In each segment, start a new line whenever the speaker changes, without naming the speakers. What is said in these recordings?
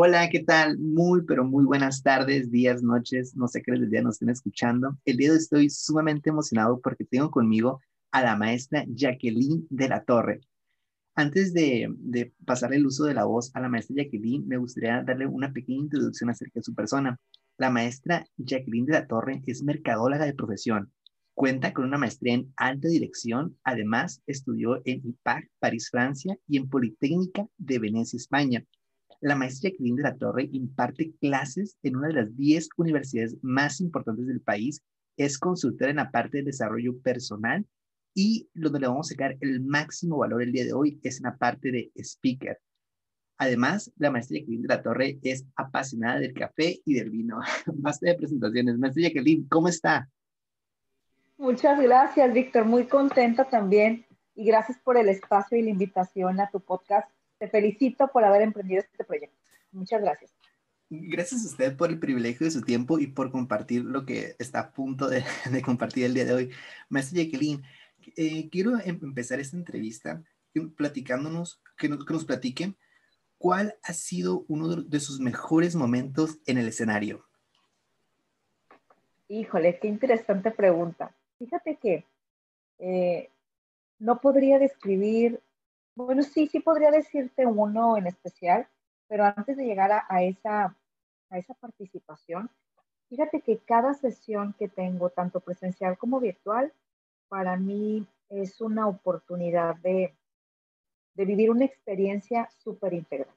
Hola, ¿qué tal? Muy, pero muy buenas tardes, días, noches, no sé qué les día nos estén escuchando. El día de hoy estoy sumamente emocionado porque tengo conmigo a la maestra Jacqueline de la Torre. Antes de, de pasar el uso de la voz a la maestra Jacqueline, me gustaría darle una pequeña introducción acerca de su persona. La maestra Jacqueline de la Torre es mercadóloga de profesión. Cuenta con una maestría en alta dirección. Además, estudió en IPAC, París, Francia y en Politécnica de Venecia, España. La maestra Jacqueline de la Torre imparte clases en una de las 10 universidades más importantes del país. Es consultora en la parte de desarrollo personal y donde le vamos a sacar el máximo valor el día de hoy es en la parte de speaker. Además, la maestra Jacqueline de la Torre es apasionada del café y del vino. Basta de presentaciones. Maestra Jacqueline, ¿cómo está?
Muchas gracias, Víctor. Muy contenta también. Y gracias por el espacio y la invitación a tu podcast. Te felicito por haber emprendido este proyecto. Muchas gracias.
Gracias a usted por el privilegio de su tiempo y por compartir lo que está a punto de, de compartir el día de hoy. Maestra Jacqueline, eh, quiero em, empezar esta entrevista platicándonos, que nos, que nos platiquen cuál ha sido uno de sus mejores momentos en el escenario.
Híjole, qué interesante pregunta. Fíjate que eh, no podría describir, bueno, sí, sí podría decirte uno en especial, pero antes de llegar a, esa, a esa participación, fíjate que cada sesión que tengo, tanto presencial como virtual, para mí es una oportunidad de, de vivir una experiencia súper integral,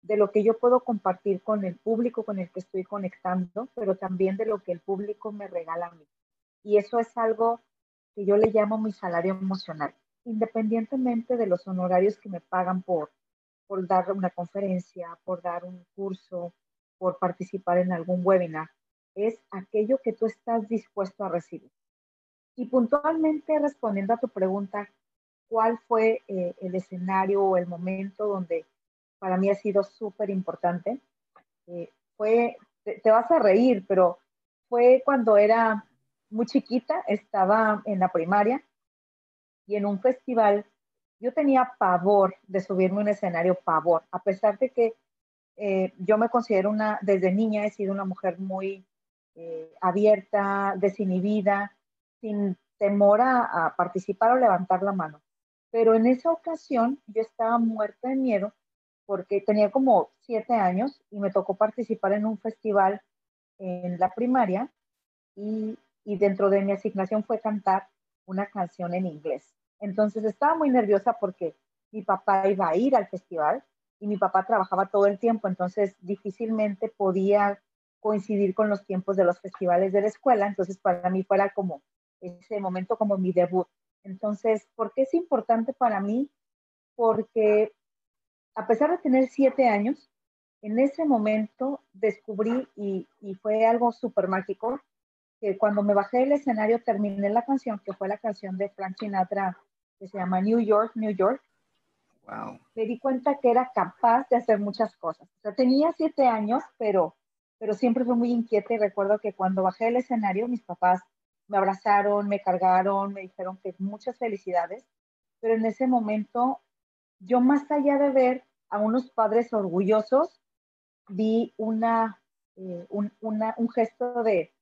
de lo que yo puedo compartir con el público con el que estoy conectando, pero también de lo que el público me regala a mí. Y eso es algo que yo le llamo mi salario emocional, independientemente de los honorarios que me pagan por, por dar una conferencia, por dar un curso, por participar en algún webinar, es aquello que tú estás dispuesto a recibir. Y puntualmente respondiendo a tu pregunta, ¿cuál fue eh, el escenario o el momento donde para mí ha sido súper importante? Eh, te, vas a reír, pero fue cuando era muy chiquita, estaba en la primaria y en un festival yo tenía pavor de subirme a un escenario, pavor, a pesar de que eh, yo me considero una, desde niña he sido una mujer muy eh, abierta, desinhibida, sin temor a, participar o levantar la mano. Pero en esa ocasión yo estaba muerta de miedo porque tenía como siete años y me tocó participar en un festival en la primaria y dentro de mi asignación fue cantar una canción en inglés. Entonces estaba muy nerviosa porque mi papá iba a ir al festival y mi papá trabajaba todo el tiempo, entonces difícilmente podía coincidir con los tiempos de los festivales de la escuela, entonces para mí fuera como ese momento como mi debut. Entonces, ¿por qué es importante para mí? Porque a pesar de tener siete años, en ese momento descubrí, y, fue algo súper mágico, que cuando me bajé del escenario terminé la canción, que fue la canción de Frank Sinatra, que se llama New York, New York.
Wow.
Me di cuenta que era capaz de hacer muchas cosas. O sea, tenía siete años, pero, pero siempre fue muy inquieta y recuerdo que cuando bajé del escenario, mis papás me abrazaron, me cargaron, me dijeron que muchas felicidades, pero en ese momento yo más allá de ver a unos padres orgullosos, vi una, eh, un, una, un gesto de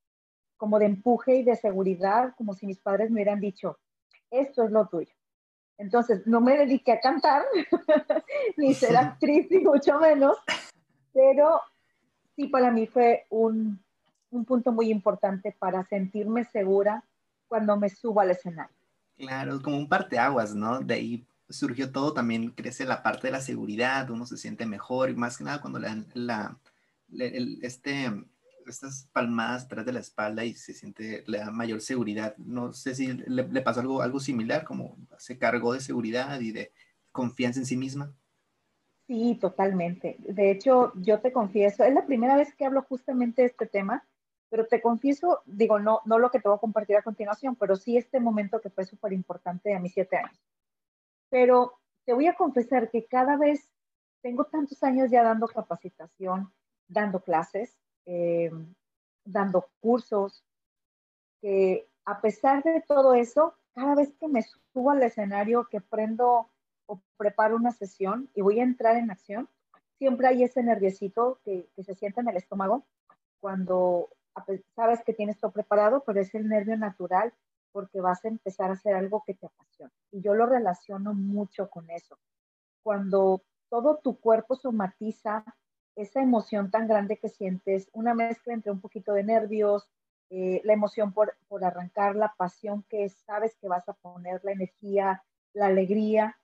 como de empuje y de seguridad, como si mis padres me hubieran dicho, esto es lo tuyo. Entonces, no me dediqué a cantar, ni ser actriz, ni mucho menos, pero sí para mí fue un, un punto muy importante para sentirme segura cuando me subo al escenario.
Claro, como un parteaguas, ¿no? De ahí surgió todo, también crece la parte de la seguridad, uno se siente mejor y más que nada cuando la, el, este, estas palmadas atrás de la espalda y se siente, le da mayor seguridad. No sé si le, le pasó algo, algo similar, como se cargó de seguridad y de confianza en sí misma.
Sí, totalmente. De hecho, yo te confieso, es la primera vez que hablo justamente de este tema pero te confieso, digo, no, no lo que te voy a compartir a continuación, pero sí este momento que fue súper importante a mis siete años. Pero te voy a confesar que cada vez tengo tantos años ya dando capacitación, dando clases, eh, dando cursos, que a pesar de todo eso, cada vez que me subo al escenario, que prendo o preparo una sesión y voy a entrar en acción, siempre hay ese nerviosito que, que se siente en el estómago cuando sabes que tienes todo preparado, pero es el nervio natural porque vas a empezar a hacer algo que te apasiona. Y yo lo relaciono mucho con eso. Cuando todo tu cuerpo somatiza esa emoción tan grande que sientes, una mezcla entre un poquito de nervios, eh, la emoción por, por arrancar, la pasión que sabes que vas a poner, la energía, la alegría,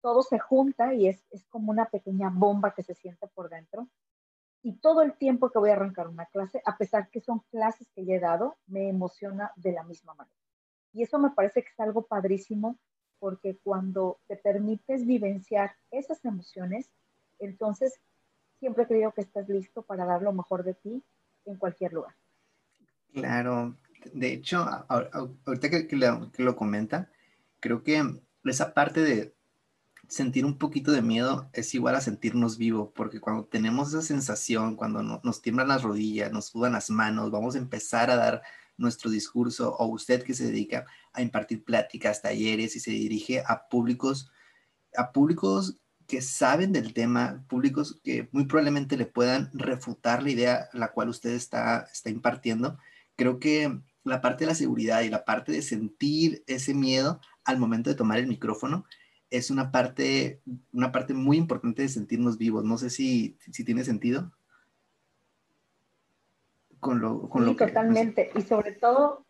todo se junta y es, es como una pequeña bomba que se siente por dentro. Y todo el tiempo que voy a arrancar una clase, a pesar que son clases que ya he dado, me emociona de la misma manera. Y eso me parece que es algo padrísimo porque cuando te permites vivenciar esas emociones, entonces siempre creo que estás listo para dar lo mejor de ti en cualquier lugar.
Claro, de hecho, ahorita que, lo comenta, creo que esa parte de sentir un poquito de miedo es igual a sentirnos vivo, porque cuando tenemos esa sensación, cuando nos tiemblan las rodillas, nos sudan las manos, vamos a empezar a dar nuestro discurso, o usted que se dedica a impartir pláticas, talleres y se dirige a públicos, a públicos que saben del tema, públicos que muy probablemente le puedan refutar la idea la cual usted está, está impartiendo, creo que la parte de la seguridad y la parte de sentir ese miedo al momento de tomar el micrófono es una parte, una parte muy importante de sentirnos vivos. No sé si, si tiene sentido.
Con lo, con sí, totalmente. y sobre todo...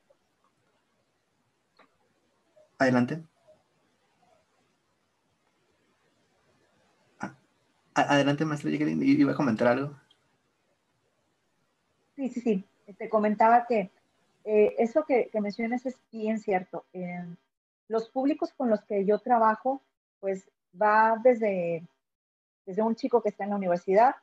Adelante. Adelante, maestra Jacqueline. ¿Iba a comentar algo?
Sí, sí, sí. Te comentaba que eh, eso que, que, mencionas es bien cierto. los públicos con los que yo trabajo pues va desde, desde un chico que está en la universidad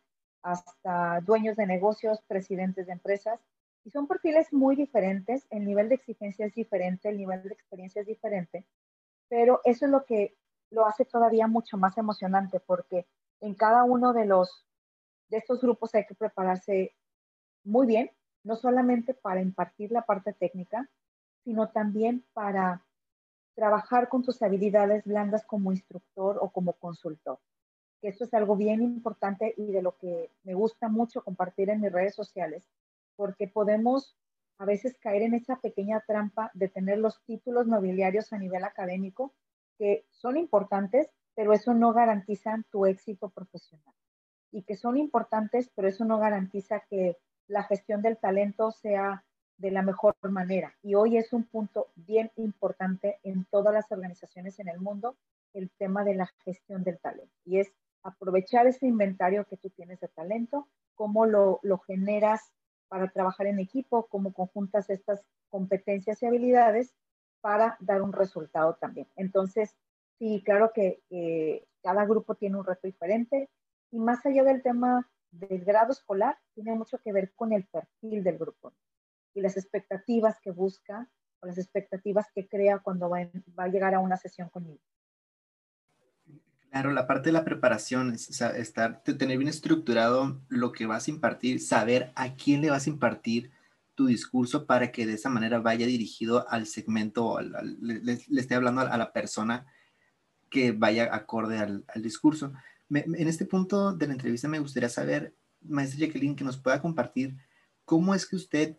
hasta dueños de negocios, presidentes de empresas, y son perfiles muy diferentes, el nivel de exigencia es diferente, el nivel de experiencia es diferente, pero eso es lo que lo hace todavía mucho más emocionante porque en cada uno de los de estos grupos hay que prepararse muy bien, no solamente para impartir la parte técnica, sino también para trabajar con tus habilidades blandas como instructor o como consultor. Que esto es algo bien importante y de lo que me gusta mucho compartir en mis redes sociales, porque podemos a veces caer en esa pequeña trampa de tener los títulos nobiliarios a nivel académico, que son importantes, pero eso no garantiza tu éxito profesional. Y que son importantes, pero eso no garantiza que la gestión del talento sea de la mejor manera. Y hoy es un punto bien importante en todas las organizaciones en el mundo, el tema de la gestión del talento. Y es aprovechar ese inventario que tú tienes de talento, cómo lo, lo generas para trabajar en equipo, cómo conjuntas estas competencias y habilidades para dar un resultado también. Entonces, sí, claro que cada grupo tiene un reto diferente y más allá del tema del grado escolar, tiene mucho que ver con el perfil del grupo y las expectativas que busca o las expectativas que crea cuando va, a llegar a una sesión conmigo.
Claro, la parte de la preparación es estar, tener bien estructurado lo que vas a impartir, saber a quién le vas a impartir tu discurso para que de esa manera vaya dirigido al segmento, le, esté hablando a, la persona que vaya acorde al, discurso. en este punto de la entrevista me gustaría saber, maestra Jacqueline, que nos pueda compartir cómo es que usted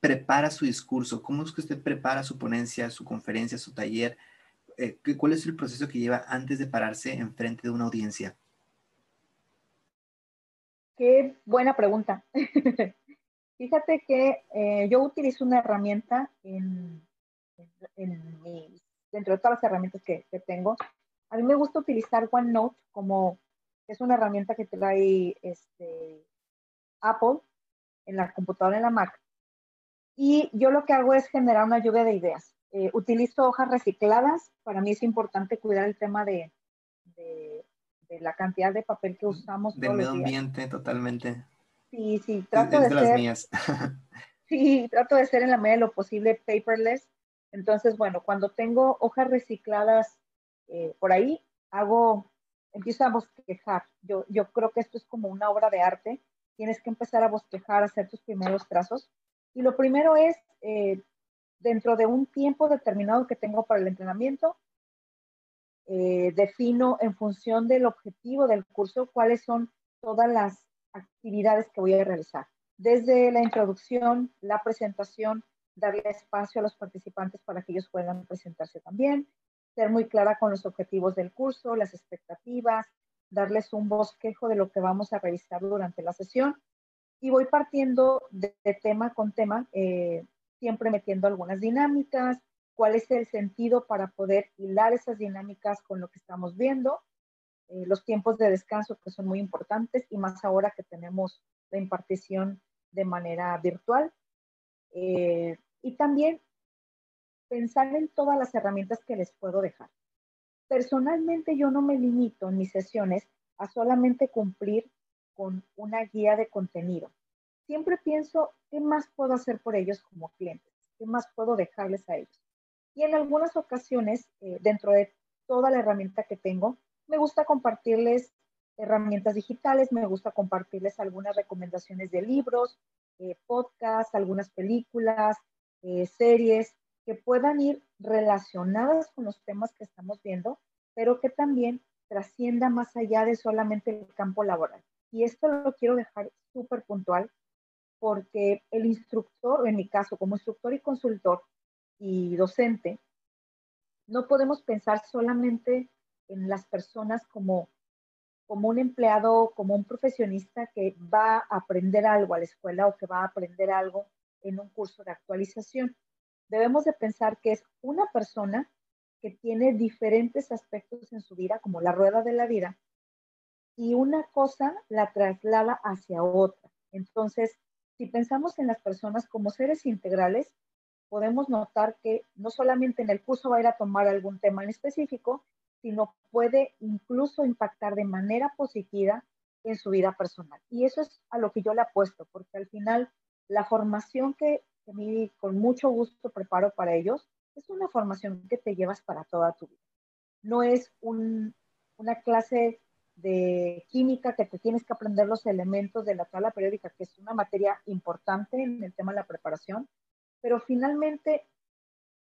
prepara su discurso? ¿Cómo es que usted prepara su ponencia, su conferencia, su taller? Eh, ¿Cuál es el proceso que lleva antes de pararse enfrente de una audiencia?
Qué buena pregunta. Fíjate que eh, yo utilizo una herramienta en, dentro de todas las herramientas que, que, tengo. A mí me gusta utilizar OneNote como es una herramienta que trae este, Apple en la computadora en la Mac y yo lo que hago es generar una lluvia de ideas. Eh, utilizo hojas recicladas. Para mí es importante cuidar el tema de, de, la cantidad de papel que usamos.
Del medio ambiente, totalmente.
Sí, sí, trato de, ser. mías. sí, trato de ser en la medida de lo posible paperless. Entonces, bueno, cuando tengo hojas recicladas eh, por ahí, hago, empiezo a bosquejar. Yo, yo creo que esto es como una obra de arte. Tienes que empezar a bosquejar, hacer tus primeros trazos y lo primero es, eh, dentro de un tiempo determinado que tengo para el entrenamiento, eh, defino en función del objetivo del curso cuáles son todas las actividades que voy a realizar. Desde la introducción, la presentación, darle espacio a los participantes para que ellos puedan presentarse también, ser muy clara con los objetivos del curso, las expectativas, darles un bosquejo de lo que vamos a revisar durante la sesión y voy partiendo de, tema con tema, eh, siempre metiendo algunas dinámicas, cuál es el sentido para poder hilar esas dinámicas con lo que estamos viendo, eh, los tiempos de descanso que son muy importantes y más ahora que tenemos la impartición de manera virtual. Eh, y también pensar en todas las herramientas que les puedo dejar. Personalmente yo no me limito en mis sesiones a solamente cumplir con una guía de contenido. Siempre pienso, ¿qué más puedo hacer por ellos como clientes? ¿Qué más puedo dejarles a ellos? Y en algunas ocasiones, eh, dentro de toda la herramienta que tengo, me gusta compartirles herramientas digitales, me gusta compartirles algunas recomendaciones de libros, eh, podcasts, algunas películas, eh, series que puedan ir relacionadas con los temas que estamos viendo, pero que también trascienda más allá de solamente el campo laboral. Y esto lo quiero dejar súper puntual porque el instructor, en mi caso como instructor y consultor y docente, no podemos pensar solamente en las personas como, como un empleado, como un profesionista que va a aprender algo a la escuela o que va a aprender algo en un curso de actualización. Debemos de pensar que es una persona que tiene diferentes aspectos en su vida, como la rueda de la vida, y una cosa la traslada hacia otra. Entonces, si pensamos en las personas como seres integrales, podemos notar que no solamente en el curso va a ir a tomar algún tema en específico, sino puede incluso impactar de manera positiva en su vida personal. Y eso es a lo que yo le apuesto, porque al final la formación que, a mí con mucho gusto preparo para ellos es una formación que te llevas para toda tu vida. No es una clase de química que te tienes que aprender los elementos de la tabla periódica, que es una materia importante en el tema de la preparación, pero finalmente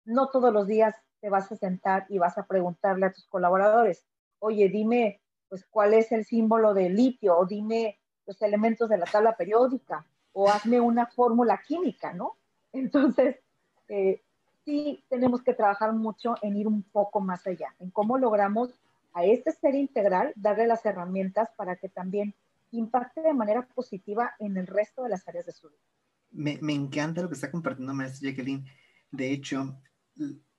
no todos los días te vas a sentar y vas a preguntarle a tus colaboradores, oye, dime, pues, cuál es el símbolo de litio, o dime los elementos de la tabla periódica, o hazme una fórmula química, ¿no? Entonces, eh, sí tenemos que trabajar mucho en ir un poco más allá, en cómo logramos a este ser integral darle las herramientas para que también impacte de manera positiva en el resto de las áreas de su vida.
Me, me encanta lo que está compartiendo maestra Jacqueline. De hecho,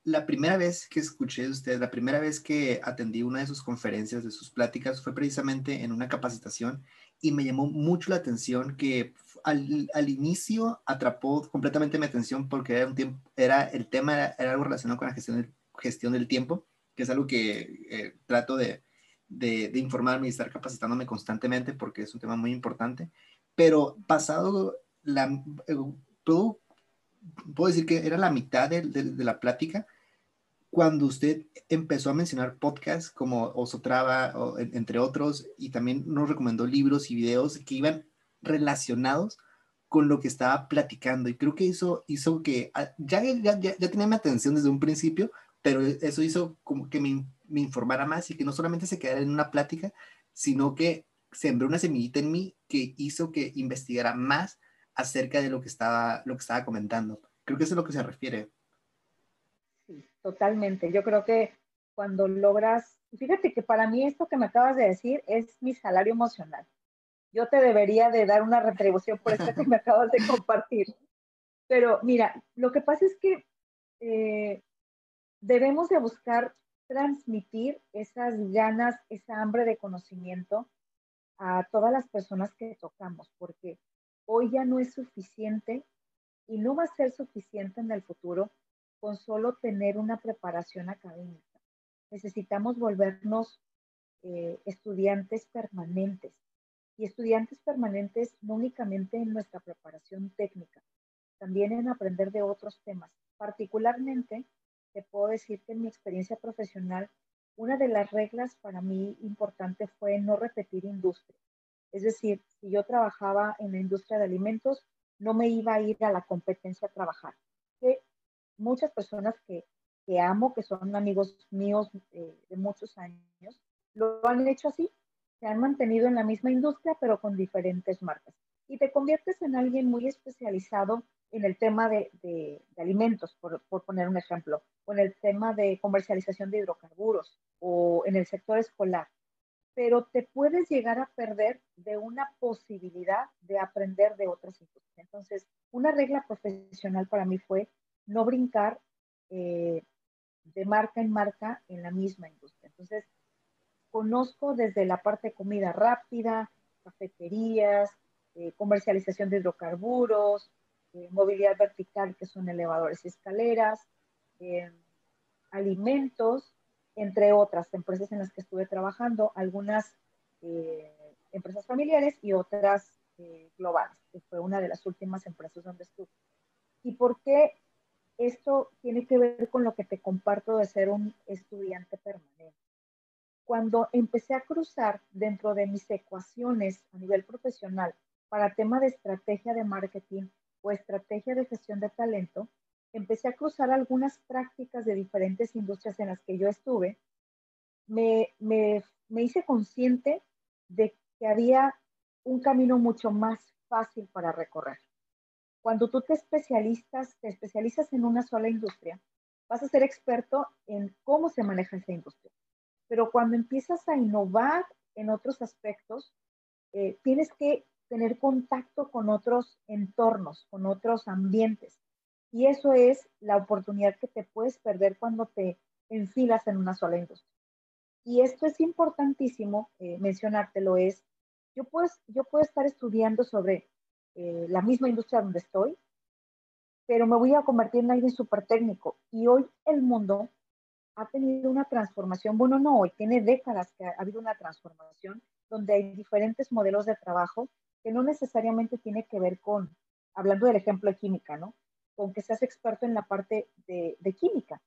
la primera vez que escuché de usted, la primera vez que atendí una de sus conferencias, de sus pláticas, fue precisamente en una capacitación y me llamó mucho la atención que al, al inicio atrapó completamente mi atención porque era, un tiempo, era el tema era, algo relacionado con la gestión del, gestión del tiempo, que es algo que eh, trato de, de, de, informarme y estar capacitándome constantemente porque es un tema muy importante. Pero pasado la... Eh, puedo decir que era la mitad de, de la plática, cuando usted empezó a mencionar podcasts como Osotrava, o, entre otros, y también nos recomendó libros y videos que iban relacionados con lo que estaba platicando. Y creo que eso hizo que, ah, ya, ya, ya, tenía mi atención desde un principio, pero eso hizo como que me, me, informara más y que no solamente se quedara en una plática, sino que sembró una semillita en mí que hizo que investigara más acerca de lo que estaba, lo que estaba comentando. Creo que eso es a lo que se refiere.
Totalmente. Yo creo que cuando logras, fíjate que para mí esto que me acabas de decir es mi salario emocional. Yo te debería de dar una retribución por esto que me acabas de compartir. Pero mira, lo que pasa es que eh, debemos de buscar transmitir esas ganas, esa hambre de conocimiento a todas las personas que tocamos, porque hoy ya no es suficiente y no va a ser suficiente en el futuro con solo tener una preparación académica. Necesitamos volvernos eh, estudiantes permanentes y estudiantes permanentes no únicamente en nuestra preparación técnica, también en aprender de otros temas. Particularmente, te puedo decir que en mi experiencia profesional, una de las reglas para mí importante fue no repetir industria. Es decir, si yo trabajaba en la industria de alimentos, no me iba a ir a la competencia a trabajar muchas personas que que amo, que son amigos míos eh, de muchos años, lo han hecho así, se han mantenido en la misma industria, pero con diferentes marcas. Y te conviertes en alguien muy especializado en el tema de, de, alimentos, por, por, poner un ejemplo, o en el tema de comercialización de hidrocarburos, o en el sector escolar. Pero te puedes llegar a perder de una posibilidad de aprender de otras industrias. Entonces, una regla profesional para mí fue no brincar eh, de marca en marca en la misma industria. Entonces, conozco desde la parte de comida rápida, cafeterías, eh, comercialización de hidrocarburos, eh, movilidad vertical, que son elevadores y escaleras, alimentos, entre otras empresas en las que estuve trabajando, algunas empresas familiares y otras globales, que fue una de las últimas empresas donde estuve. ¿Y por qué esto tiene que ver con lo que te comparto de ser un estudiante permanente? cuando empecé a cruzar dentro de mis ecuaciones a nivel profesional para tema de estrategia de marketing o estrategia de gestión de talento, empecé a cruzar algunas prácticas de diferentes industrias en las que yo estuve, me, me, me hice consciente de que había un camino mucho más fácil para recorrer. Cuando tú te especialistas, te especializas en una sola industria, vas a ser experto en cómo se maneja esa industria pero cuando empiezas a innovar en otros aspectos, eh, tienes que tener contacto con otros entornos, con otros ambientes. Y eso es la oportunidad que te puedes perder cuando te enfilas en una sola industria. Y esto es importantísimo eh, mencionártelo, es, yo puedo, yo puedo estar estudiando sobre eh, la misma industria donde estoy, pero me voy a convertir en alguien súper técnico. Y hoy el mundo ha tenido una transformación, bueno, no hoy, tiene décadas que ha, habido una transformación donde hay diferentes modelos de trabajo que no necesariamente tiene que ver con, hablando del ejemplo de química, ¿no? Con que seas experto en la parte de, química.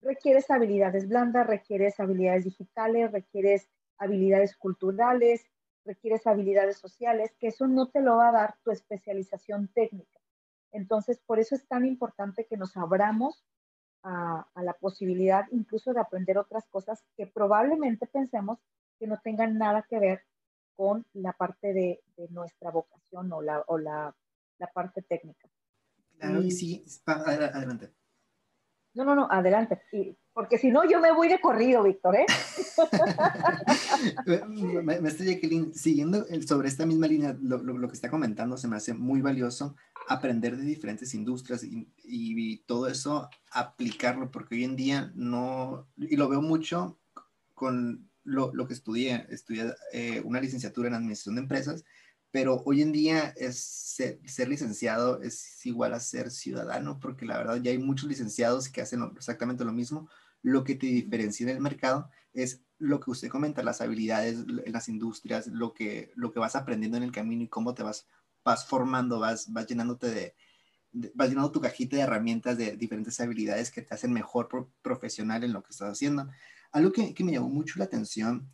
Requieres habilidades blandas, requieres habilidades digitales, requieres habilidades culturales, requieres habilidades sociales, que eso no te lo va a dar tu especialización técnica. Entonces, por eso es tan importante que nos abramos a, la posibilidad incluso de aprender otras cosas que probablemente pensemos que no tengan nada que ver con la parte de, nuestra vocación o la parte técnica.
Claro, y, sí, adelante.
No, no, no, adelante. porque si no, yo me voy de corrido, Víctor, ¿eh?
Maestra Jacqueline, siguiendo sobre esta misma línea, lo, lo, que está comentando se me hace muy valioso aprender de diferentes industrias y, y, todo eso, aplicarlo, porque hoy en día no, y lo veo mucho con lo, lo que estudié, estudié eh, una licenciatura en administración de empresas pero hoy en día es ser, licenciado es igual a ser ciudadano, porque la verdad ya hay muchos licenciados que hacen exactamente lo mismo. Lo que te diferencia en el mercado es lo que usted comenta, las habilidades en las industrias, lo que, lo que vas aprendiendo en el camino y cómo te vas, vas formando, vas, vas llenándote de, vas llenando tu cajita de herramientas de diferentes habilidades que te hacen mejor profesional en lo que estás haciendo. Algo que, que me llamó mucho la atención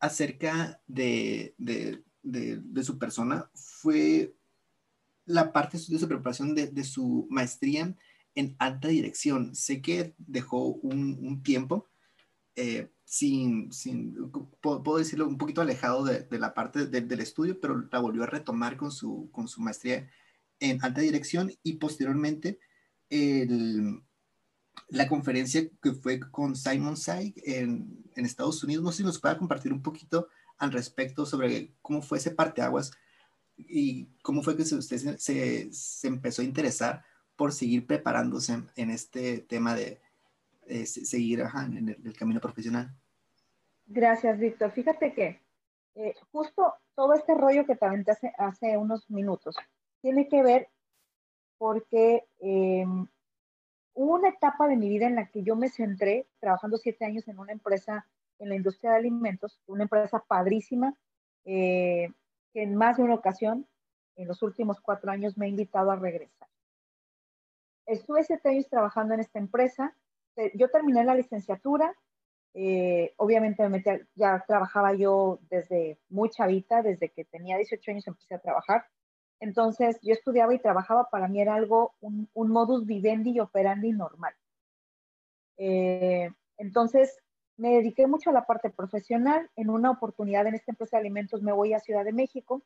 acerca de, de de, su persona fue la parte de su preparación de, su maestría en alta dirección. Sé que dejó un, tiempo eh, sin, sin puedo, decirlo, un poquito alejado de, la parte del estudio, pero la volvió a retomar con su, con su maestría en alta dirección y posteriormente la conferencia que fue con Simon Saig en, en, Estados Unidos. No sé si nos pueda compartir un poquito al respecto sobre cómo fue ese parteaguas y cómo fue que usted se, se, empezó a interesar por seguir preparándose en este tema de seguir en el, camino profesional.
Gracias, Víctor. Fíjate que eh, justo todo este rollo que te aventé hace, hace, unos minutos tiene que ver porque em, hubo una etapa de mi vida en la que yo me centré trabajando siete años en una empresa en la industria de alimentos, una empresa padrísima, eh, que en más de una ocasión, en los últimos cuatro años, me ha invitado a regresar. Estuve siete años trabajando en esta empresa. Eh, yo terminé la licenciatura. Eh, obviamente me ya trabajaba yo desde muy chavita, desde que tenía 18 años empecé a trabajar. Entonces yo estudiaba y trabajaba, para mí era algo, un, un modus vivendi y operandi normal. Eh, entonces, me dediqué mucho a la parte profesional. En una oportunidad en esta empresa de alimentos me voy a Ciudad de México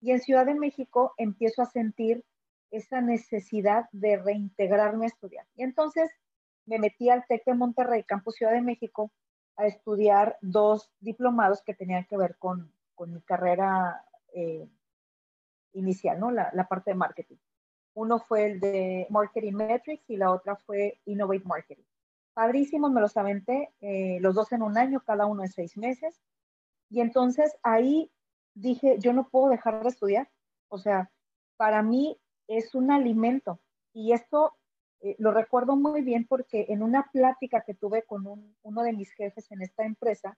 y en Ciudad de México empiezo a sentir esa necesidad de reintegrarme a estudiar. Y entonces me metí al TEC de Monterrey, Campus Ciudad de México, a estudiar dos diplomados que tenían que ver con, con mi carrera eh, inicial, ¿no? La, la, parte de marketing. Uno fue el de Marketing Metrics y la otra fue Innovate Marketing. Padrísimos, me los aventé, eh, los dos en un año, cada uno en seis meses. Y entonces ahí dije, yo no puedo dejar de estudiar. O sea, para mí es un alimento. Y esto eh, lo recuerdo muy bien porque en una plática que tuve con uno de mis jefes en esta empresa,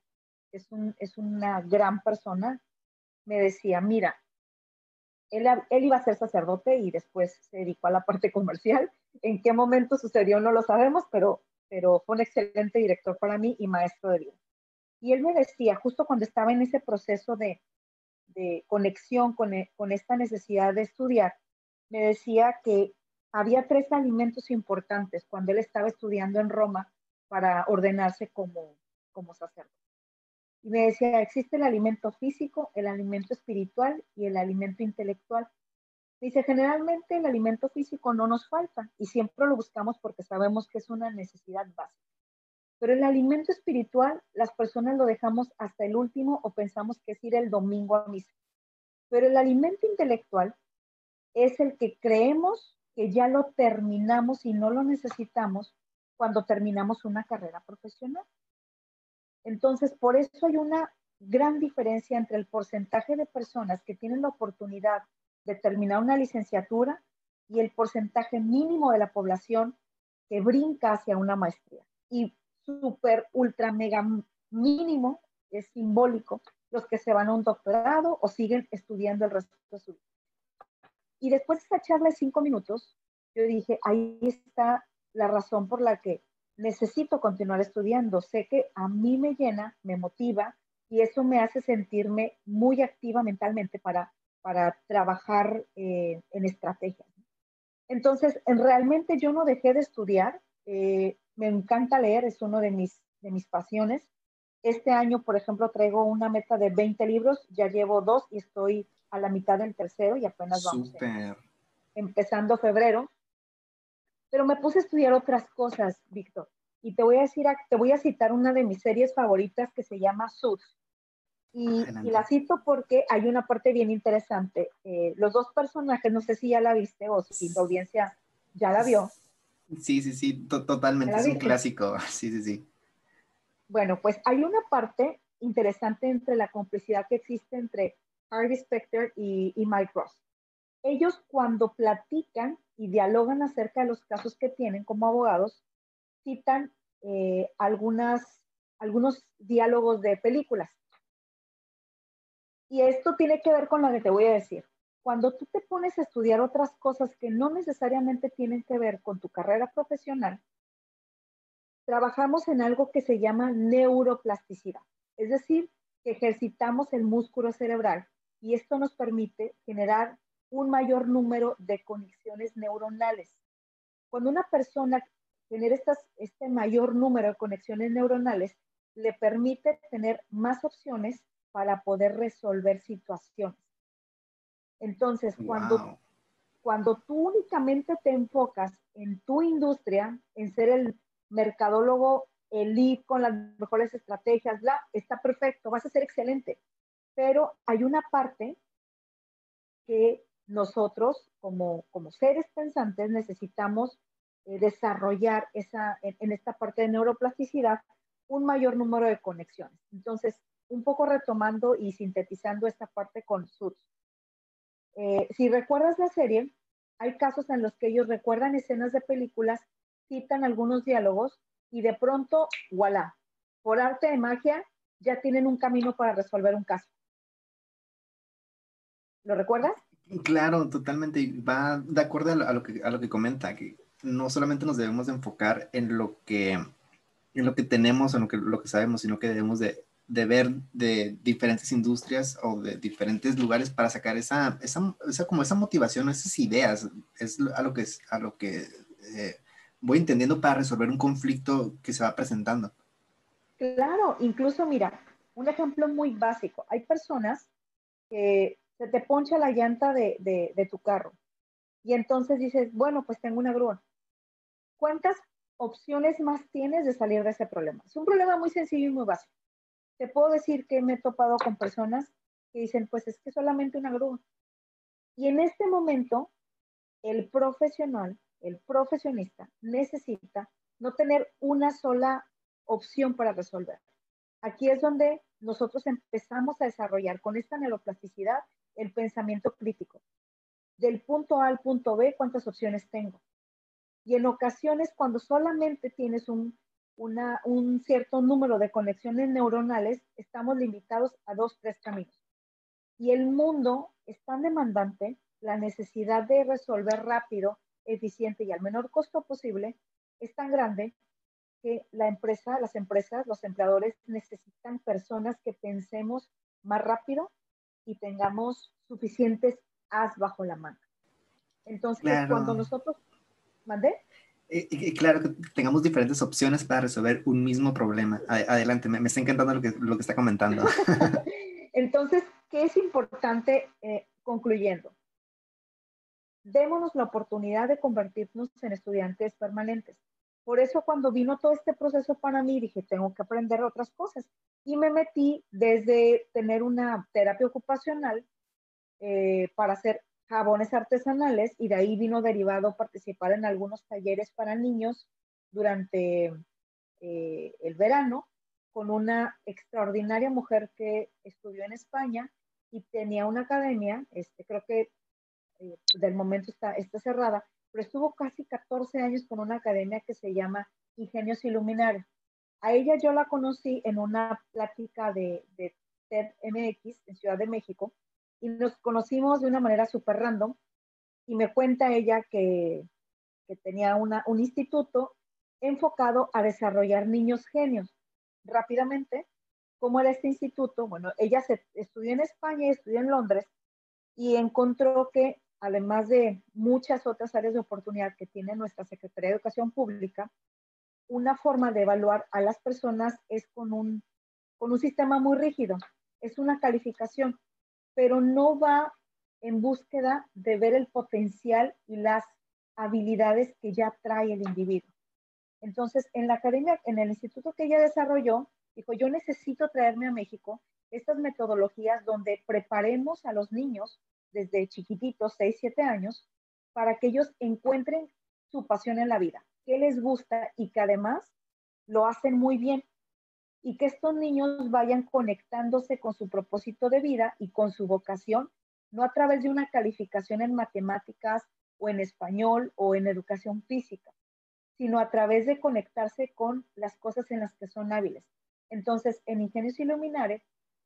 es, un, es una gran persona, me decía, mira, él, él, iba a ser sacerdote y después se dedicó a la parte comercial. En qué momento sucedió no lo sabemos, pero, pero fue un excelente director para mí y maestro de vida. Y él me decía, justo cuando estaba en ese proceso de, de conexión con, con esta necesidad de estudiar, me decía que había tres alimentos importantes cuando él estaba estudiando en Roma para ordenarse como, como sacerdote. Y me decía, existe el alimento físico, el alimento espiritual y el alimento intelectual. Dice, generalmente el alimento físico no nos falta y siempre lo buscamos porque sabemos que es una necesidad básica. Pero el alimento espiritual, las personas lo dejamos hasta el último o pensamos que es ir el domingo a misa. Pero el alimento intelectual es el que creemos que ya lo terminamos y no lo necesitamos cuando terminamos una carrera profesional. Entonces, por eso hay una gran diferencia entre el porcentaje de personas que tienen la oportunidad de terminar una licenciatura y el porcentaje mínimo de la población que brinca hacia una maestría. Y súper, ultra, mega mínimo, es simbólico, los que se van a un doctorado o siguen estudiando el resto de su vida. Y después de esa charla de cinco minutos, yo dije, ahí está la razón por la que necesito continuar estudiando. Sé que a mí me llena, me motiva y eso me hace sentirme muy activa mentalmente para, para trabajar eh, en estrategias. Entonces, realmente yo no dejé de estudiar. Eh, me encanta leer, es uno de mis, de mis pasiones. Este año, por ejemplo, traigo una meta de 20 libros, ya llevo dos y estoy a la mitad del tercero y apenas vamos empezando febrero. Pero me puse a estudiar otras cosas, Víctor. Y te voy a decir, te voy a citar una de mis series favoritas que se llama Suits. Y, la cito porque hay una parte bien interesante. Eh, los dos personajes, no sé si ya la viste o si la audiencia ya la vio.
Sí, sí, sí, totalmente. Es un clásico. Sí, sí, sí.
Bueno, pues hay una parte interesante entre la complicidad que existe entre Harvey Specter y, Mike Ross. Ellos cuando platican y dialogan acerca de los casos que tienen como abogados, citan eh, algunas, algunos diálogos de películas. Y esto tiene que ver con lo que te voy a decir. Cuando tú te pones a estudiar otras cosas que no necesariamente tienen que ver con tu carrera profesional, trabajamos en algo que se llama neuroplasticidad, es decir, ejercitamos el músculo cerebral y esto nos permite generar un mayor número de conexiones neuronales. Cuando una persona genera este mayor número de conexiones neuronales, le permite tener más opciones para poder resolver situaciones. Entonces, cuando, cuando tú únicamente te enfocas en tu industria, en ser el mercadólogo elite con las mejores estrategias, la, está perfecto, vas a ser excelente pero hay una parte que nosotros como, como seres pensantes necesitamos eh, desarrollar esa, en, esta parte de neuroplasticidad un mayor número de conexiones. Entonces, un poco retomando y sintetizando esta parte con SUTS. Eh, si recuerdas la serie, hay casos en los que ellos recuerdan escenas de películas, citan algunos diálogos y de pronto, voilà, por arte de magia, ya tienen un camino para resolver un caso. ¿Lo recuerdas?
Claro, totalmente. Va de acuerdo a lo, que, a lo que comenta, que no solamente nos debemos de enfocar en lo que, en lo que tenemos, en lo que, lo que sabemos, sino que debemos de, de ver de diferentes industrias o de diferentes lugares para sacar esa, esa, esa como esa motivación, esas ideas, es a lo que, a lo que voy entendiendo para resolver un conflicto que se va presentando.
Claro, incluso mira, un ejemplo muy básico. Hay personas que se te poncha la llanta de, de tu carro y entonces dices, bueno, pues tengo una grúa. ¿Cuántas opciones más tienes de salir de ese problema? Es un problema muy sencillo y muy básico. Te puedo decir que me he topado con personas que dicen, pues es que solamente una grúa. Y en este momento, el profesional, el profesionista necesita no tener una sola opción para resolver. Aquí es donde nosotros empezamos a desarrollar con esta neuroplasticidad el pensamiento crítico. Del punto A al punto B, ¿cuántas opciones tengo? Y en ocasiones, cuando solamente tienes un, un cierto número de conexiones neuronales, estamos limitados a dos, tres caminos. Y el mundo es tan demandante, la necesidad de resolver rápido, eficiente y al menor costo posible es tan grande que la empresa, las empresas, los empleadores necesitan personas que pensemos más rápido y tengamos suficientes as bajo la mano. Entonces, cuando nosotros... ¿Mandé?
Claro, que tengamos diferentes opciones para resolver un mismo problema. Adelante, me, está encantando lo que, está comentando.
Entonces, ¿qué es importante eh, concluyendo? Démonos la oportunidad de convertirnos en estudiantes permanentes. Por eso cuando vino todo este proceso para mí, dije, tengo que aprender otras cosas. Y me metí desde tener una terapia ocupacional eh, para hacer jabones artesanales y de ahí vino derivado participar en algunos talleres para niños durante eh, el verano con una extraordinaria mujer que estudió en España y tenía una academia, este, creo que eh, del momento está, está cerrada, pero estuvo casi 14 años con una academia que se llama Ingenios Iluminarios. A ella yo la conocí en una plática de, de TED MX en Ciudad de México y nos conocimos de una manera súper random y me cuenta ella que, que tenía una, un instituto enfocado a desarrollar niños genios. Rápidamente, ¿cómo era este instituto? Bueno, ella se, estudió en España y estudió en Londres y encontró que además de muchas otras áreas de oportunidad que tiene nuestra Secretaría de Educación Pública, una forma de evaluar a las personas es con un, con un sistema muy rígido. Es una calificación pero no va en búsqueda de ver el potencial y las habilidades que ya trae el individuo. Entonces, en la academia, en el instituto que ella desarrolló, dijo, yo necesito traerme a México estas metodologías donde preparemos a los niños desde chiquititos, 6, 7 años, para que ellos encuentren su pasión en la vida, qué les gusta y que además lo hacen muy bien y que estos niños vayan conectándose con su propósito de vida y con su vocación, no a través de una calificación en matemáticas o en español o en educación física, sino a través de conectarse con las cosas en las que son hábiles. Entonces, en Ingenios Iluminares,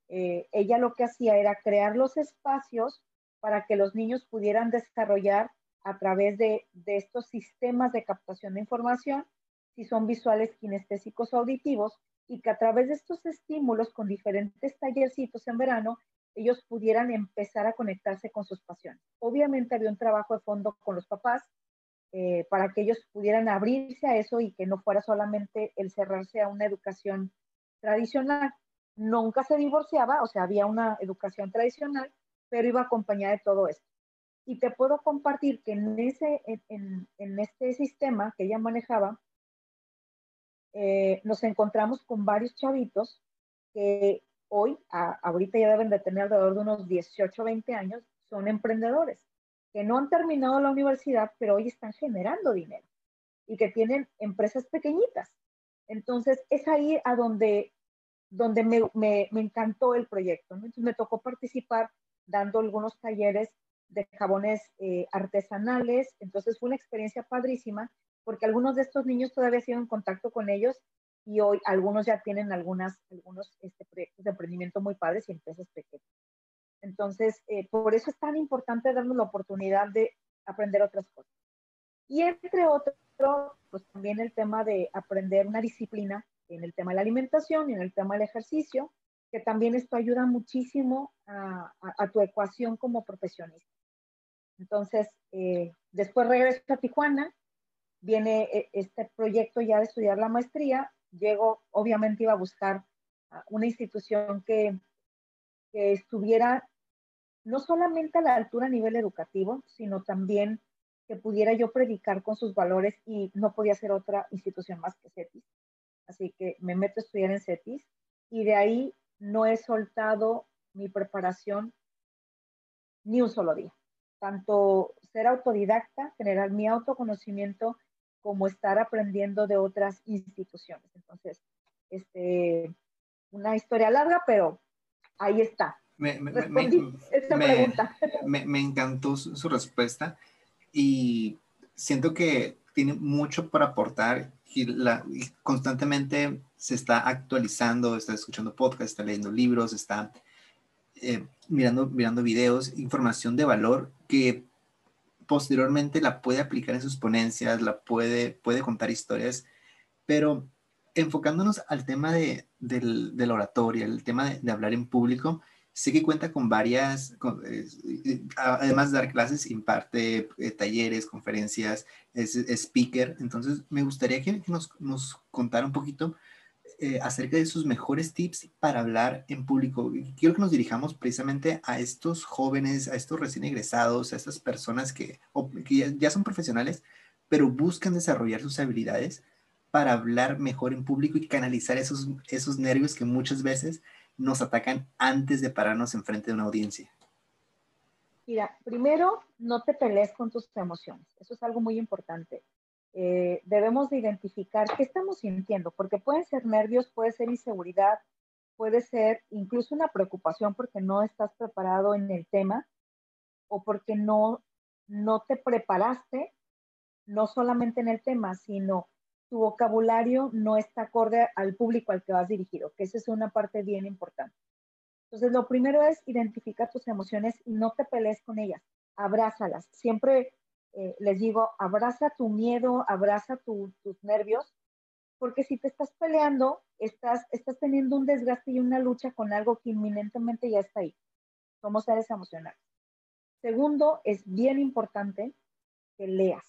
eh, ella lo que hacía era crear los espacios para que los niños pudieran desarrollar a través de, de estos sistemas de captación de información, si son visuales, kinestésicos o auditivos, y que a través de estos estímulos con diferentes tallercitos en verano, ellos pudieran empezar a conectarse con sus pasiones. Obviamente había un trabajo de fondo con los papás eh, para que ellos pudieran abrirse a eso y que no fuera solamente el cerrarse a una educación tradicional. Nunca se divorciaba, o sea, había una educación tradicional, pero iba acompañada de todo esto. Y te puedo compartir que en, ese, en, en este sistema que ella manejaba, eh, nos encontramos con varios chavitos que hoy, ahorita ya deben de tener alrededor de unos 18, 20 años, son emprendedores, que no han terminado la universidad, pero hoy están generando dinero y que tienen empresas pequeñitas. Entonces, es ahí a donde, donde me, me, me encantó el proyecto. Entonces, me tocó participar dando algunos talleres de jabones eh, artesanales. Entonces, fue una experiencia padrísima porque algunos de estos niños todavía siguen en contacto con ellos y hoy algunos ya tienen algunas, algunos este, proyectos de emprendimiento muy padres y empresas pequeñas. Entonces, eh, por eso es tan importante darnos la oportunidad de aprender otras cosas. Y entre otros, pues también el tema de aprender una disciplina en el tema de la alimentación y en el tema del ejercicio, que también esto ayuda muchísimo a, tu ecuación como profesionista. Entonces, eh, después regreso a Tijuana viene eh, este proyecto ya de estudiar la maestría, llego, obviamente iba a buscar una institución que, que estuviera no solamente a la altura a nivel educativo, sino también que pudiera yo predicar con sus valores y no podía ser otra institución más que CETIS. Así que me meto a estudiar en CETIS y de ahí no he soltado mi preparación ni un solo día. Tanto ser autodidacta, generar mi autoconocimiento, como estar aprendiendo de otras instituciones. Entonces, este, una historia larga, pero ahí está.
Me, me, pregunta. me, encantó su, respuesta y siento que tiene mucho para aportar y, la, constantemente se está actualizando, está escuchando podcasts, está leyendo libros, está eh, mirando, mirando videos, información de valor que posteriormente la puede aplicar en sus ponencias, la puede, puede contar historias, pero enfocándonos al tema de, del, de la oratoria, el tema de, hablar en público, sé que cuenta con varias, además de dar clases, imparte eh, talleres, conferencias, es, speaker, entonces me gustaría que, nos, nos contara un poquito eh, acerca de sus mejores tips para hablar en público. Quiero que nos dirijamos precisamente a estos jóvenes, a estos recién egresados, a estas personas que, ya, son profesionales, pero buscan desarrollar sus habilidades para hablar mejor en público y canalizar esos, esos nervios que muchas veces nos atacan antes de pararnos enfrente de una audiencia.
Mira, primero, no te pelees con tus emociones. Eso es algo muy importante. Eh, debemos de identificar qué estamos sintiendo, porque pueden ser nervios, puede ser inseguridad, puede ser incluso una preocupación porque no estás preparado en el tema o porque no, no te preparaste, no solamente en el tema, sino tu vocabulario no está acorde al público al que vas dirigido, que esa es una parte bien importante. Entonces, lo primero es identificar tus emociones y no te pelees con ellas, abrázalas. Siempre eh, les digo, abraza tu miedo, abraza tus nervios, porque si te estás peleando, estás, estás teniendo un desgaste y una lucha con algo que inminentemente ya está ahí. Somos seres emocionales. Segundo, es bien importante que leas.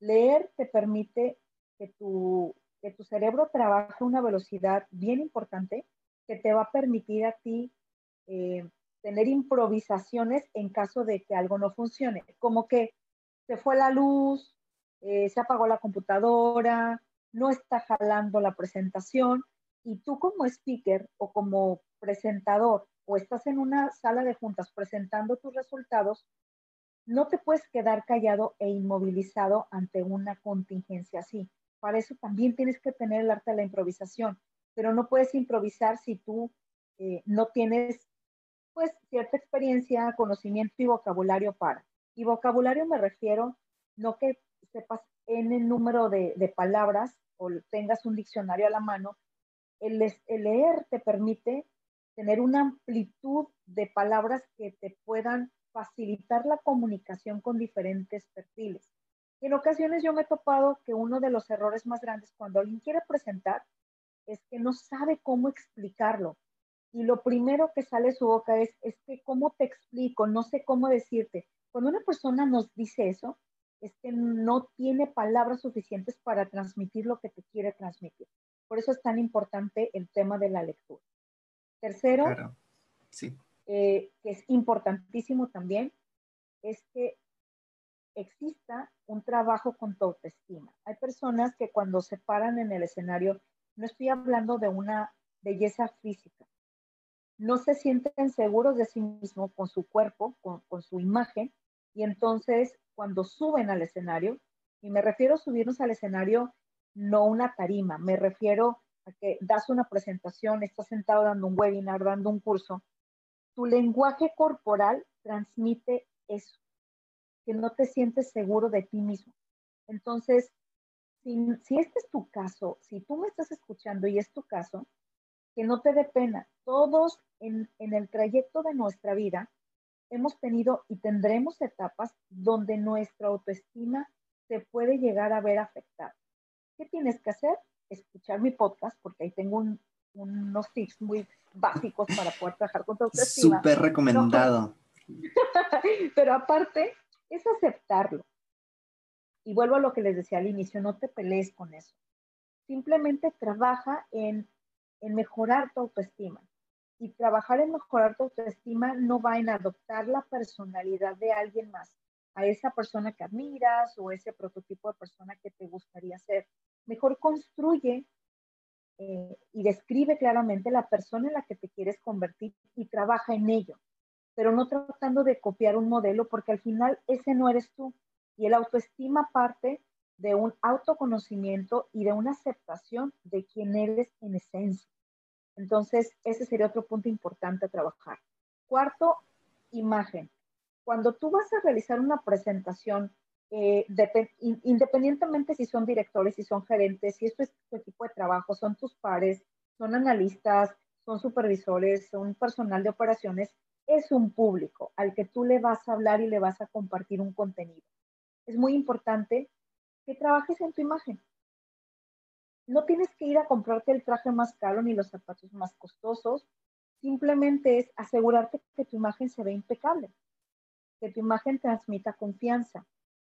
Leer te permite que tu, que tu cerebro trabaje a una velocidad bien importante que te va a permitir a ti eh, tener improvisaciones en caso de que algo no funcione. Como que se fue la luz, eh, se apagó la computadora, no está jalando la presentación y tú como speaker o como presentador o estás en una sala de juntas presentando tus resultados, no te puedes quedar callado e inmovilizado ante una contingencia así. Para eso también tienes que tener el arte de la improvisación, pero no puedes improvisar si tú eh, no tienes pues cierta experiencia, conocimiento y vocabulario para. Y vocabulario me refiero, no que sepas en el número de, palabras o tengas un diccionario a la mano, el, leer te permite tener una amplitud de palabras que te puedan facilitar la comunicación con diferentes perfiles. En ocasiones yo me he topado que uno de los errores más grandes cuando alguien quiere presentar es que no sabe cómo explicarlo. Y lo primero que sale de su boca es, es que, ¿cómo te explico? No sé cómo decirte. Cuando una persona nos dice eso, es que no tiene palabras suficientes para transmitir lo que te quiere transmitir. Por eso es tan importante el tema de la lectura. Tercero, eh, que es importantísimo también, es que exista un trabajo con tu autoestima. Hay personas que cuando se paran en el escenario, no estoy hablando de una belleza física, no se sienten seguros de sí mismos con su cuerpo, con, su imagen, y entonces cuando suben al escenario, y me refiero a subirnos al escenario, no una tarima, me refiero a que das una presentación, estás sentado dando un webinar, dando un curso, tu lenguaje corporal transmite eso, que no te sientes seguro de ti mismo. Entonces, si, si este es tu caso, si tú me estás escuchando y es tu caso, que no te dé pena. Todos en, el trayecto de nuestra vida hemos tenido y tendremos etapas donde nuestra autoestima se puede llegar a ver afectada. ¿Qué tienes que hacer? Escuchar mi podcast, porque ahí tengo unos tips muy básicos para poder trabajar con tu autoestima.
Súper recomendado.
Pero aparte, es aceptarlo. Y vuelvo a lo que les decía al inicio, no te pelees con eso. Simplemente trabaja en, en mejorar tu autoestima. Y trabajar en mejorar tu autoestima no va en adoptar la personalidad de alguien más, a esa persona que admiras o ese prototipo de persona que te gustaría ser. Mejor construye eh, y describe claramente la persona en la que te quieres convertir y trabaja en ello, pero no tratando de copiar un modelo porque al final ese no eres tú. Y el autoestima parte de un autoconocimiento y de una aceptación de quién eres en esencia. Entonces, ese sería otro punto importante a trabajar. Cuarto, imagen. Cuando tú vas a realizar una presentación, eh, independientemente si son directores, si son gerentes, si esto es tu equipo de trabajo, son tus pares, son analistas, son supervisores, son personal de operaciones, es un público al que tú le vas a hablar y le vas a compartir un contenido. Es muy importante que trabajes en tu imagen. No tienes que ir a comprarte el traje más caro ni los zapatos más costosos. Simplemente es asegurarte que tu imagen se ve impecable, que tu imagen transmita confianza.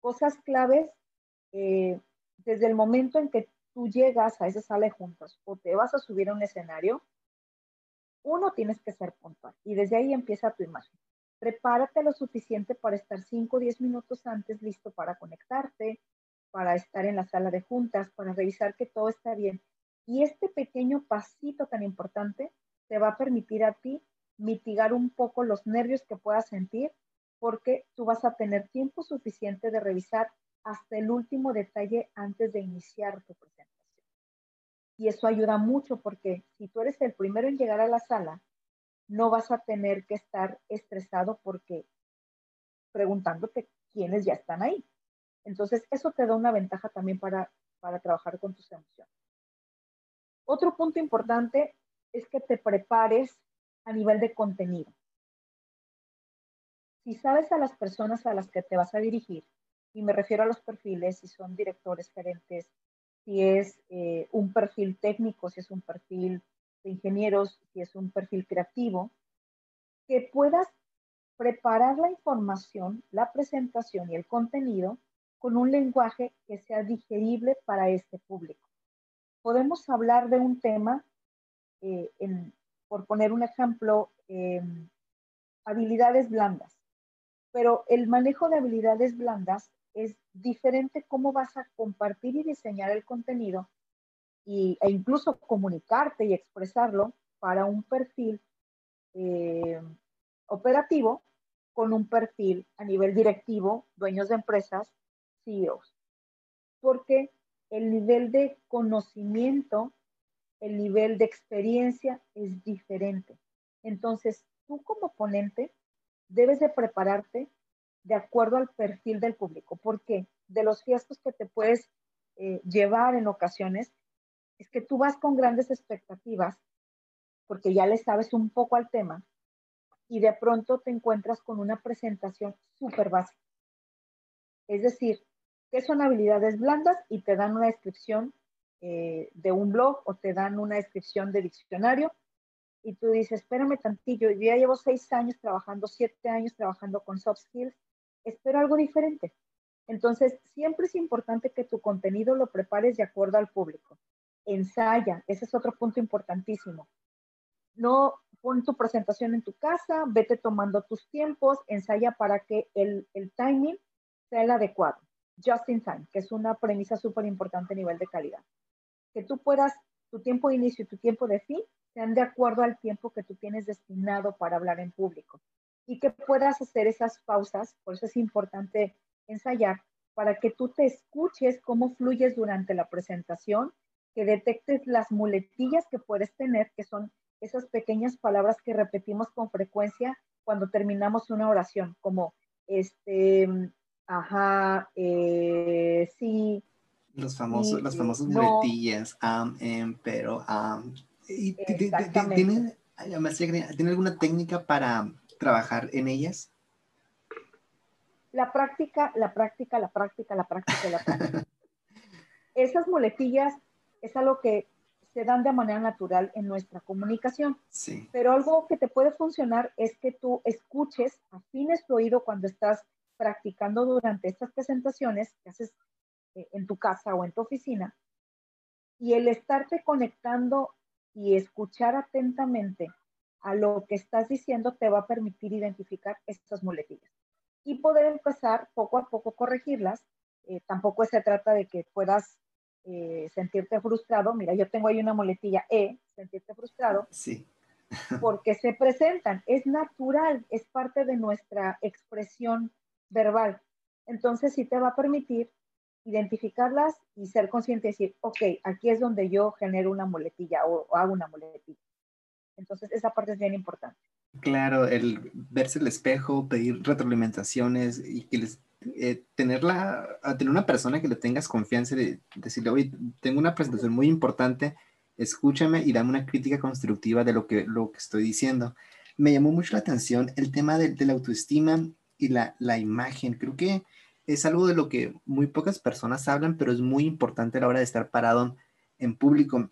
Cosas claves eh, desde el momento en que tú llegas a esa sala de juntas o te vas a subir a un escenario, uno tienes que ser puntual y desde ahí empieza tu imagen. Prepárate lo suficiente para estar 5 o 10 minutos antes listo para conectarte, para estar en la sala de juntas, para revisar que todo está bien. Y este pequeño pasito tan importante te va a permitir a ti mitigar un poco los nervios que puedas sentir porque tú vas a tener tiempo suficiente de revisar hasta el último detalle antes de iniciar tu presentación. Y eso ayuda mucho porque si tú eres el primero en llegar a la sala, no vas a tener que estar estresado porque preguntándote quiénes ya están ahí. Entonces, eso te da una ventaja también para, para trabajar con tus emociones. Otro punto importante es que te prepares a nivel de contenido. Si sabes a las personas a las que te vas a dirigir, y me refiero a los perfiles, si son directores, gerentes, si es eh, un perfil técnico, si es un perfil de ingenieros, si es un perfil creativo, que puedas preparar la información, la presentación y el contenido con un lenguaje que sea digerible para este público. Podemos hablar de un tema, eh, por poner un ejemplo, em, habilidades blandas, pero el manejo de habilidades blandas es diferente cómo vas a compartir y diseñar el contenido y, e incluso comunicarte y expresarlo para un perfil eh, operativo con un perfil a nivel directivo, dueños de empresas CEOs, porque el nivel de conocimiento, el nivel de experiencia es diferente. Entonces, tú como ponente debes de prepararte de acuerdo al perfil del público, porque de los fiestos que te puedes eh, llevar en ocasiones es que tú vas con grandes expectativas, porque ya le sabes un poco al tema, y de pronto te encuentras con una presentación súper básica. Es decir, qué son habilidades blandas y te dan una descripción eh, de un blog o te dan una descripción de diccionario y tú dices, espérame tantillo, yo ya llevo seis años trabajando, siete años trabajando con soft skills, espero algo diferente. Entonces, siempre es importante que tu contenido lo prepares de acuerdo al público. Ensaya, ese es otro punto importantísimo. No pon tu presentación en tu casa, vete tomando tus tiempos, ensaya para que el timing sea el adecuado just in time, que es una premisa súper importante a nivel de calidad. Que tú puedas, tu tiempo de inicio y tu tiempo de fin sean de acuerdo al tiempo que tú tienes destinado para hablar en público y que puedas hacer esas pausas, por eso es importante ensayar, para que tú te escuches cómo fluyes durante la presentación, que detectes las muletillas que puedes tener, que son esas pequeñas palabras que repetimos con frecuencia cuando terminamos una oración, como este, Ajá, eh, sí.
Los famosos, los famosos muletillas, am, em, pero, am. ¿tiene, ¿Tiene alguna técnica para trabajar en ellas?
La práctica, la práctica, la práctica, la práctica, la práctica. Esas muletillas es algo que se dan de manera natural en nuestra comunicación.
Sí.
Pero algo que te puede funcionar es que tú escuches, afines tu oído cuando estás practicando durante estas presentaciones, que haces eh, en tu casa o en tu oficina. Y el estarte conectando y escuchar atentamente a lo que estás diciendo te va a permitir identificar estas muletillas y poder empezar poco a poco corregirlas. Eh, tampoco se trata de que puedas eh, sentirte frustrado. Mira, yo tengo ahí una muletilla E, sentirte frustrado.
Sí.
porque se presentan, es natural, es parte de nuestra expresión verbal. Entonces sí te va a permitir identificarlas y ser consciente de decir, ok, aquí es donde yo genero una muletilla o, hago una muletilla. Entonces esa parte es bien importante.
Claro, el verse el espejo, pedir retroalimentaciones y que les, eh, tenerla, tener una persona que le tengas confianza de decirle, oye, tengo una presentación muy importante, escúchame y dame una crítica constructiva de lo que, lo que estoy diciendo. Me llamó mucho la atención el tema de, la autoestima y la, la, imagen. Creo que es algo de lo que muy pocas personas hablan, pero es muy importante a la hora de estar parado en público.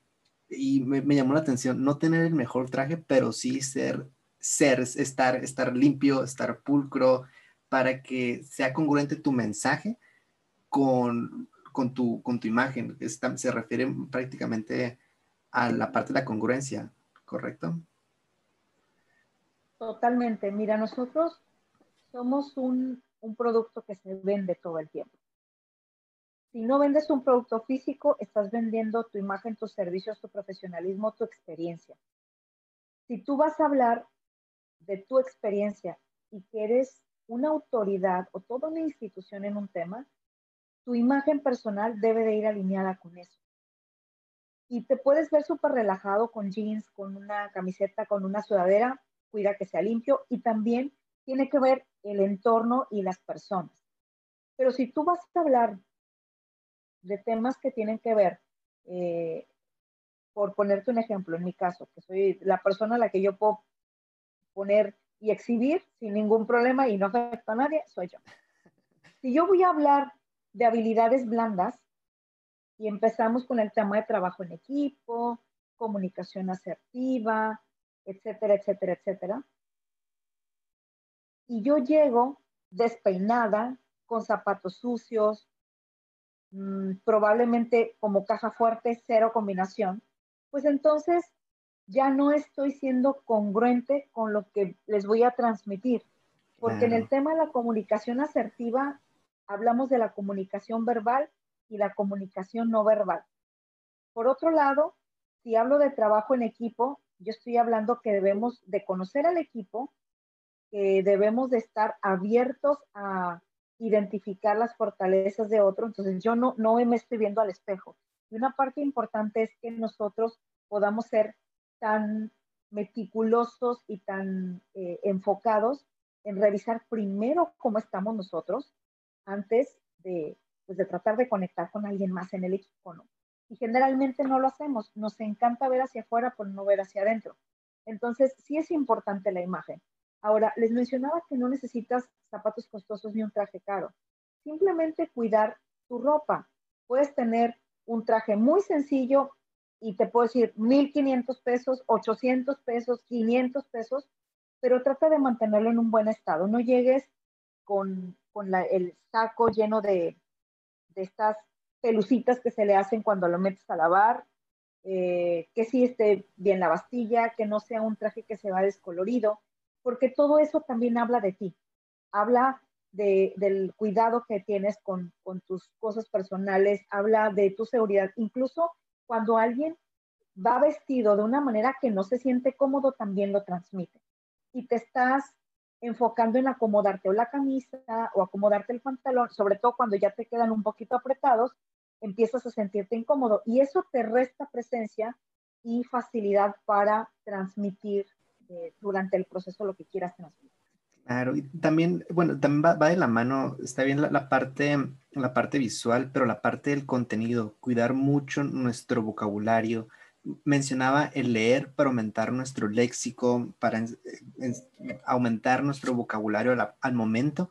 Y me, llamó la atención no tener el mejor traje, pero sí ser, ser, estar, estar limpio, estar pulcro, para que sea congruente tu mensaje con, con, tu, con tu imagen. se refiere prácticamente a la parte de la congruencia, ¿correcto?
Totalmente. Mira, nosotros somos un, producto que se vende todo el tiempo. Si no vendes un producto físico, estás vendiendo tu imagen, tus servicios, tu profesionalismo, tu experiencia. Si tú vas a hablar de tu experiencia y que eres una autoridad o toda una institución en un tema, tu imagen personal debe de ir alineada con eso y te puedes ver súper relajado con jeans, con una camiseta, con una sudadera, cuida que sea limpio y también tiene que ver el entorno y las personas. Pero si tú vas a hablar de temas que tienen que ver, eh, por ponerte un ejemplo, en mi caso, que soy la persona a la que yo puedo poner y exhibir sin ningún problema y no afecta a nadie, soy yo. Si yo voy a hablar de habilidades blandas, y empezamos con el tema de trabajo en equipo, comunicación asertiva, etcétera, etcétera, etcétera. Y yo llego despeinada, con zapatos sucios, mm, probablemente como caja fuerte, cero combinación, pues entonces ya no estoy siendo congruente con lo que les voy a transmitir. Porque en el tema de la comunicación asertiva, hablamos de la comunicación verbal y la comunicación no verbal. Por otro lado, si hablo de trabajo en equipo, yo estoy hablando que debemos de conocer al equipo, que debemos de estar abiertos a identificar las fortalezas de otro. Entonces yo no, no me estoy viendo al espejo. Y una parte importante es que nosotros podamos ser tan meticulosos y tan eh, enfocados en revisar primero cómo estamos nosotros antes de pues, de tratar de conectar con alguien más en el equipo, ¿no? Y generalmente no lo hacemos, nos encanta ver hacia afuera por no ver hacia adentro. Entonces, sí es importante la imagen. Ahora, les mencionaba que no necesitas zapatos costosos ni un traje caro. Simplemente cuidar tu ropa. Puedes tener un traje muy sencillo y te puedo decir 1.500 pesos, 800 pesos, 500 pesos, pero trata de mantenerlo en un buen estado. No llegues con, con el saco lleno de, de estas pelucitas que se le hacen cuando lo metes a lavar, eh, que sí esté bien la bastilla, que no sea un traje que se va descolorido, porque todo eso también habla de ti, habla del cuidado que tienes con, tus cosas personales, habla de tu seguridad, incluso cuando alguien va vestido de una manera que no se siente cómodo, también lo transmite. Y te estás enfocando en acomodarte la camisa o acomodarte el pantalón, sobre todo cuando ya te quedan un poquito apretados, empiezas a sentirte incómodo y eso te resta presencia y facilidad para transmitir eh, durante el proceso lo que quieras transmitir.
Claro, y también, bueno, también va, de la mano, está bien la, parte, la parte visual, pero la parte del contenido, cuidar mucho nuestro vocabulario, mencionaba el leer para aumentar nuestro léxico, para aumentar nuestro vocabulario al, momento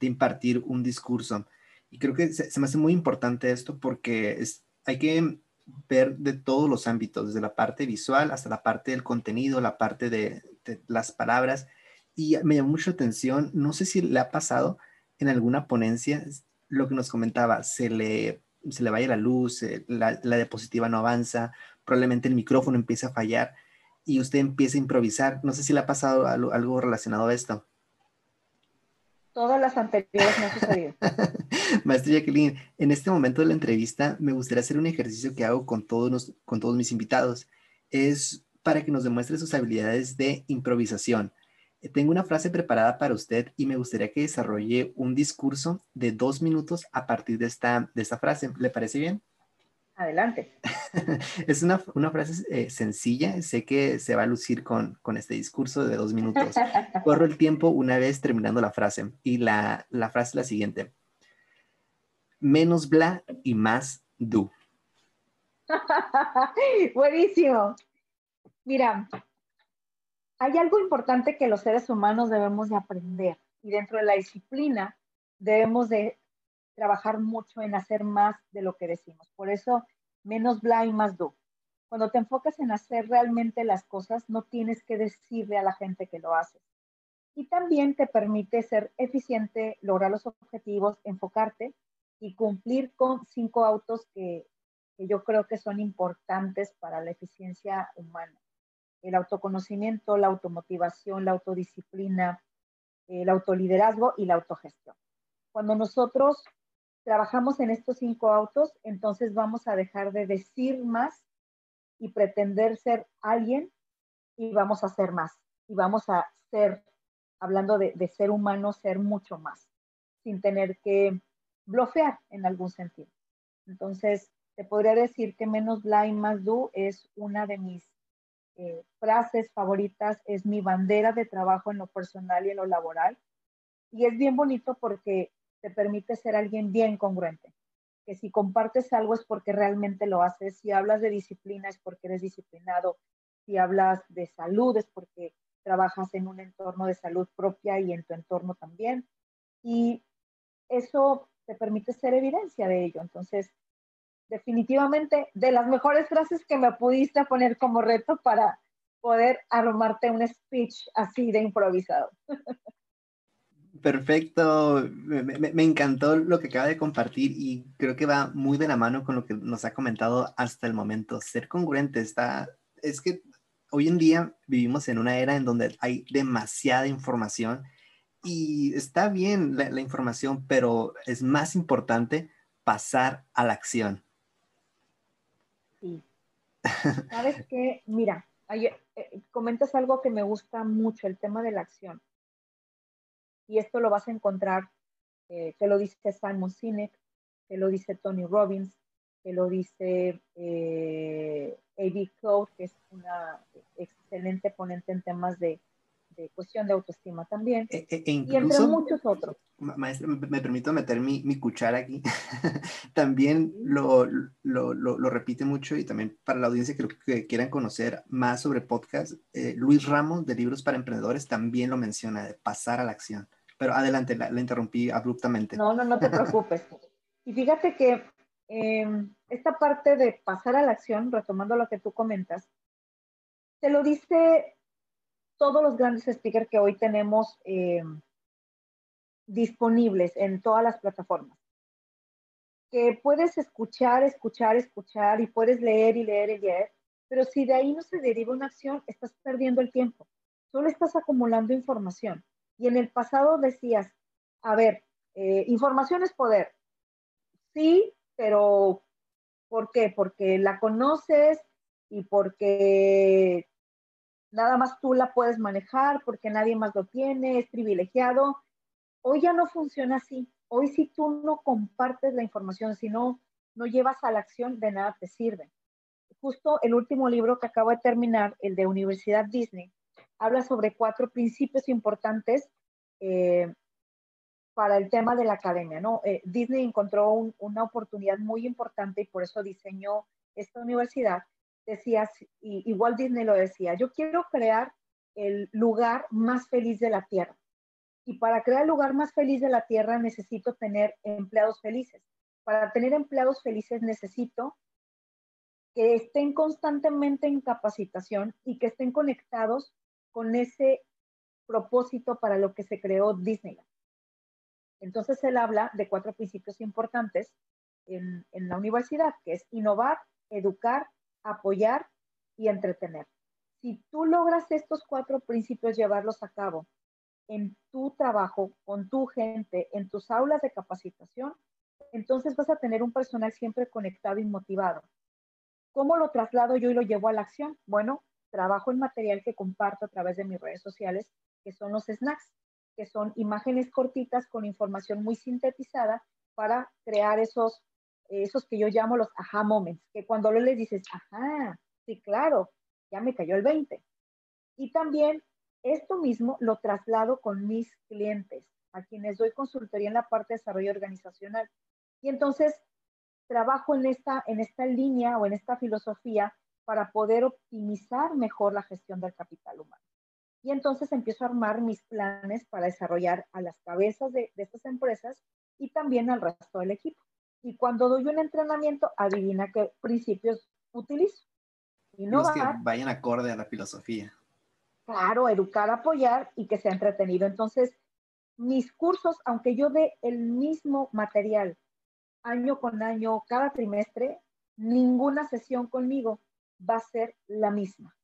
de impartir un discurso. Y creo que se, me hace muy importante esto porque hay que ver de todos los ámbitos, desde la parte visual hasta la parte del contenido, la parte de, las palabras. Y me llamó mucho atención, no sé si le ha pasado en alguna ponencia, lo que nos comentaba, se le se le vaya la luz, la, la diapositiva no avanza, probablemente el micrófono empieza a fallar y usted empieza a improvisar. No sé si le ha pasado algo, relacionado a esto.
Todas las anteriores me ha sucedido.
Maestra Jacqueline, en este momento de la entrevista me gustaría hacer un ejercicio que hago con todos, con todos mis invitados. Es para que nos demuestre sus habilidades de improvisación. Eh, tengo una frase preparada para usted y me gustaría que desarrolle un discurso de dos minutos a partir de esta, de esta frase. ¿Le parece bien?
Adelante.
es una, frase eh, sencilla, sé que se va a lucir con, este discurso de dos minutos. Corro el tiempo una vez terminando la frase y la, la frase es la siguiente. Menos bla y más do.
Buenísimo. Mira, hay algo importante que los seres humanos debemos de aprender y dentro de la disciplina debemos de trabajar mucho en hacer más de lo que decimos. Por eso, menos bla y más do. Cuando te enfocas en hacer realmente las cosas, no tienes que decirle a la gente que lo haces. Y también te permite ser eficiente, lograr los objetivos, enfocarte y cumplir con cinco autos que, que yo creo que son importantes para la eficiencia humana. El autoconocimiento, la automotivación, la autodisciplina, el autoliderazgo y la autogestión. Cuando nosotros trabajamos en estos cinco autos, entonces vamos a dejar de decir más y pretender ser alguien y vamos a ser más. Y vamos a ser, hablando de, ser humano, ser mucho más, sin tener que bloquear en algún sentido. Entonces, te podría decir que menos blind, más do es una de mis eh, frases favoritas, es mi bandera de trabajo en lo personal y en lo laboral. Y es bien bonito porque te permite ser alguien bien congruente. Que si compartes algo es porque realmente lo haces. Si hablas de disciplina es porque eres disciplinado. Si hablas de salud es porque trabajas en un entorno de salud propia y en tu entorno también. Y eso te permite ser evidencia de ello. Entonces, definitivamente, de las mejores frases que me pudiste poner como reto para poder armarte un speech así de improvisado.
Perfecto, me, encantó lo que acaba de compartir y creo que va muy de la mano con lo que nos ha comentado hasta el momento. Ser congruente está, es que hoy en día vivimos en una era en donde hay demasiada información y está bien la, información, pero es más importante pasar a la acción.
Sí. Sabes que, mira, eh, comentas algo que me gusta mucho, el tema de la acción y esto lo vas a encontrar, eh, que lo dice Simon Sinek, que lo dice Tony Robbins, que lo dice eh, A.B. Cloud, que es una excelente ponente en temas de, de cuestión de autoestima también,
e, e, e y entre muchos otros. Maestra, me, permito meter mi, mi cuchara aquí. también lo, lo, lo, repite mucho y también para la audiencia que, que quieran conocer más sobre podcast, eh, Luis Ramos de Libros para Emprendedores también lo menciona, de pasar a la acción. Pero adelante, la, interrumpí abruptamente.
No, no, no te preocupes. Y fíjate que em, esta parte de pasar a la acción, retomando lo que tú comentas, te lo dice todos los grandes speakers que hoy tenemos em, disponibles en todas las plataformas. Que puedes escuchar, escuchar, escuchar y puedes leer y leer y leer, pero si de ahí no se deriva una acción, estás perdiendo el tiempo. Solo estás acumulando información. Y en el pasado decías, a ver, eh, información es poder. Sí, pero ¿por qué? Porque la conoces y porque nada más tú la puedes manejar, porque nadie más lo tiene, es privilegiado. Hoy ya no funciona así. Hoy si tú no compartes la información, si no, no llevas a la acción, de nada te sirve. Justo el último libro que acabo de terminar, el de Universidad Disney, habla sobre cuatro principios importantes eh, para el tema de la academia, ¿no? Eh, Disney encontró una oportunidad muy importante y por eso diseñó esta universidad. Decía, y, igual Disney lo decía, yo quiero crear el lugar más feliz de la Tierra. Y para crear el lugar más feliz de la Tierra necesito tener empleados felices. Para tener empleados felices necesito que estén constantemente en capacitación y que estén conectados con ese propósito para lo que se creó Disneyland. Entonces él habla de cuatro principios importantes en, en la universidad, que es innovar, educar, apoyar y entretener. Si tú logras estos cuatro principios llevarlos a cabo en tu trabajo, con tu gente, en tus aulas de capacitación, entonces vas a tener un personal siempre conectado y motivado. ¿Cómo lo traslado yo y lo llevo a la acción? Bueno, trabajo en material que comparto a través de mis redes sociales, que son los snacks, que son imágenes cortitas con información muy sintetizada para crear esos, esos que yo llamo los aha moments, que cuando lo les dices, ajá, sí, claro, ya me cayó el 20. Y también esto mismo lo traslado con mis clientes, a quienes doy consultoría en la parte de desarrollo organizacional. Y entonces trabajo en esta, en esta línea o en esta filosofía para poder optimizar mejor la gestión del capital humano. Y entonces empiezo a armar mis planes para desarrollar a las cabezas de, estas empresas y también al resto del equipo. Y cuando doy un entrenamiento, adivina qué principios utilizo.
Los que vayan acorde a la filosofía.
Claro, educar, apoyar y que sea entretenido. Entonces, mis cursos, aunque yo dé el mismo material año con año, cada trimestre, ninguna sesión conmigo va a ser la misma.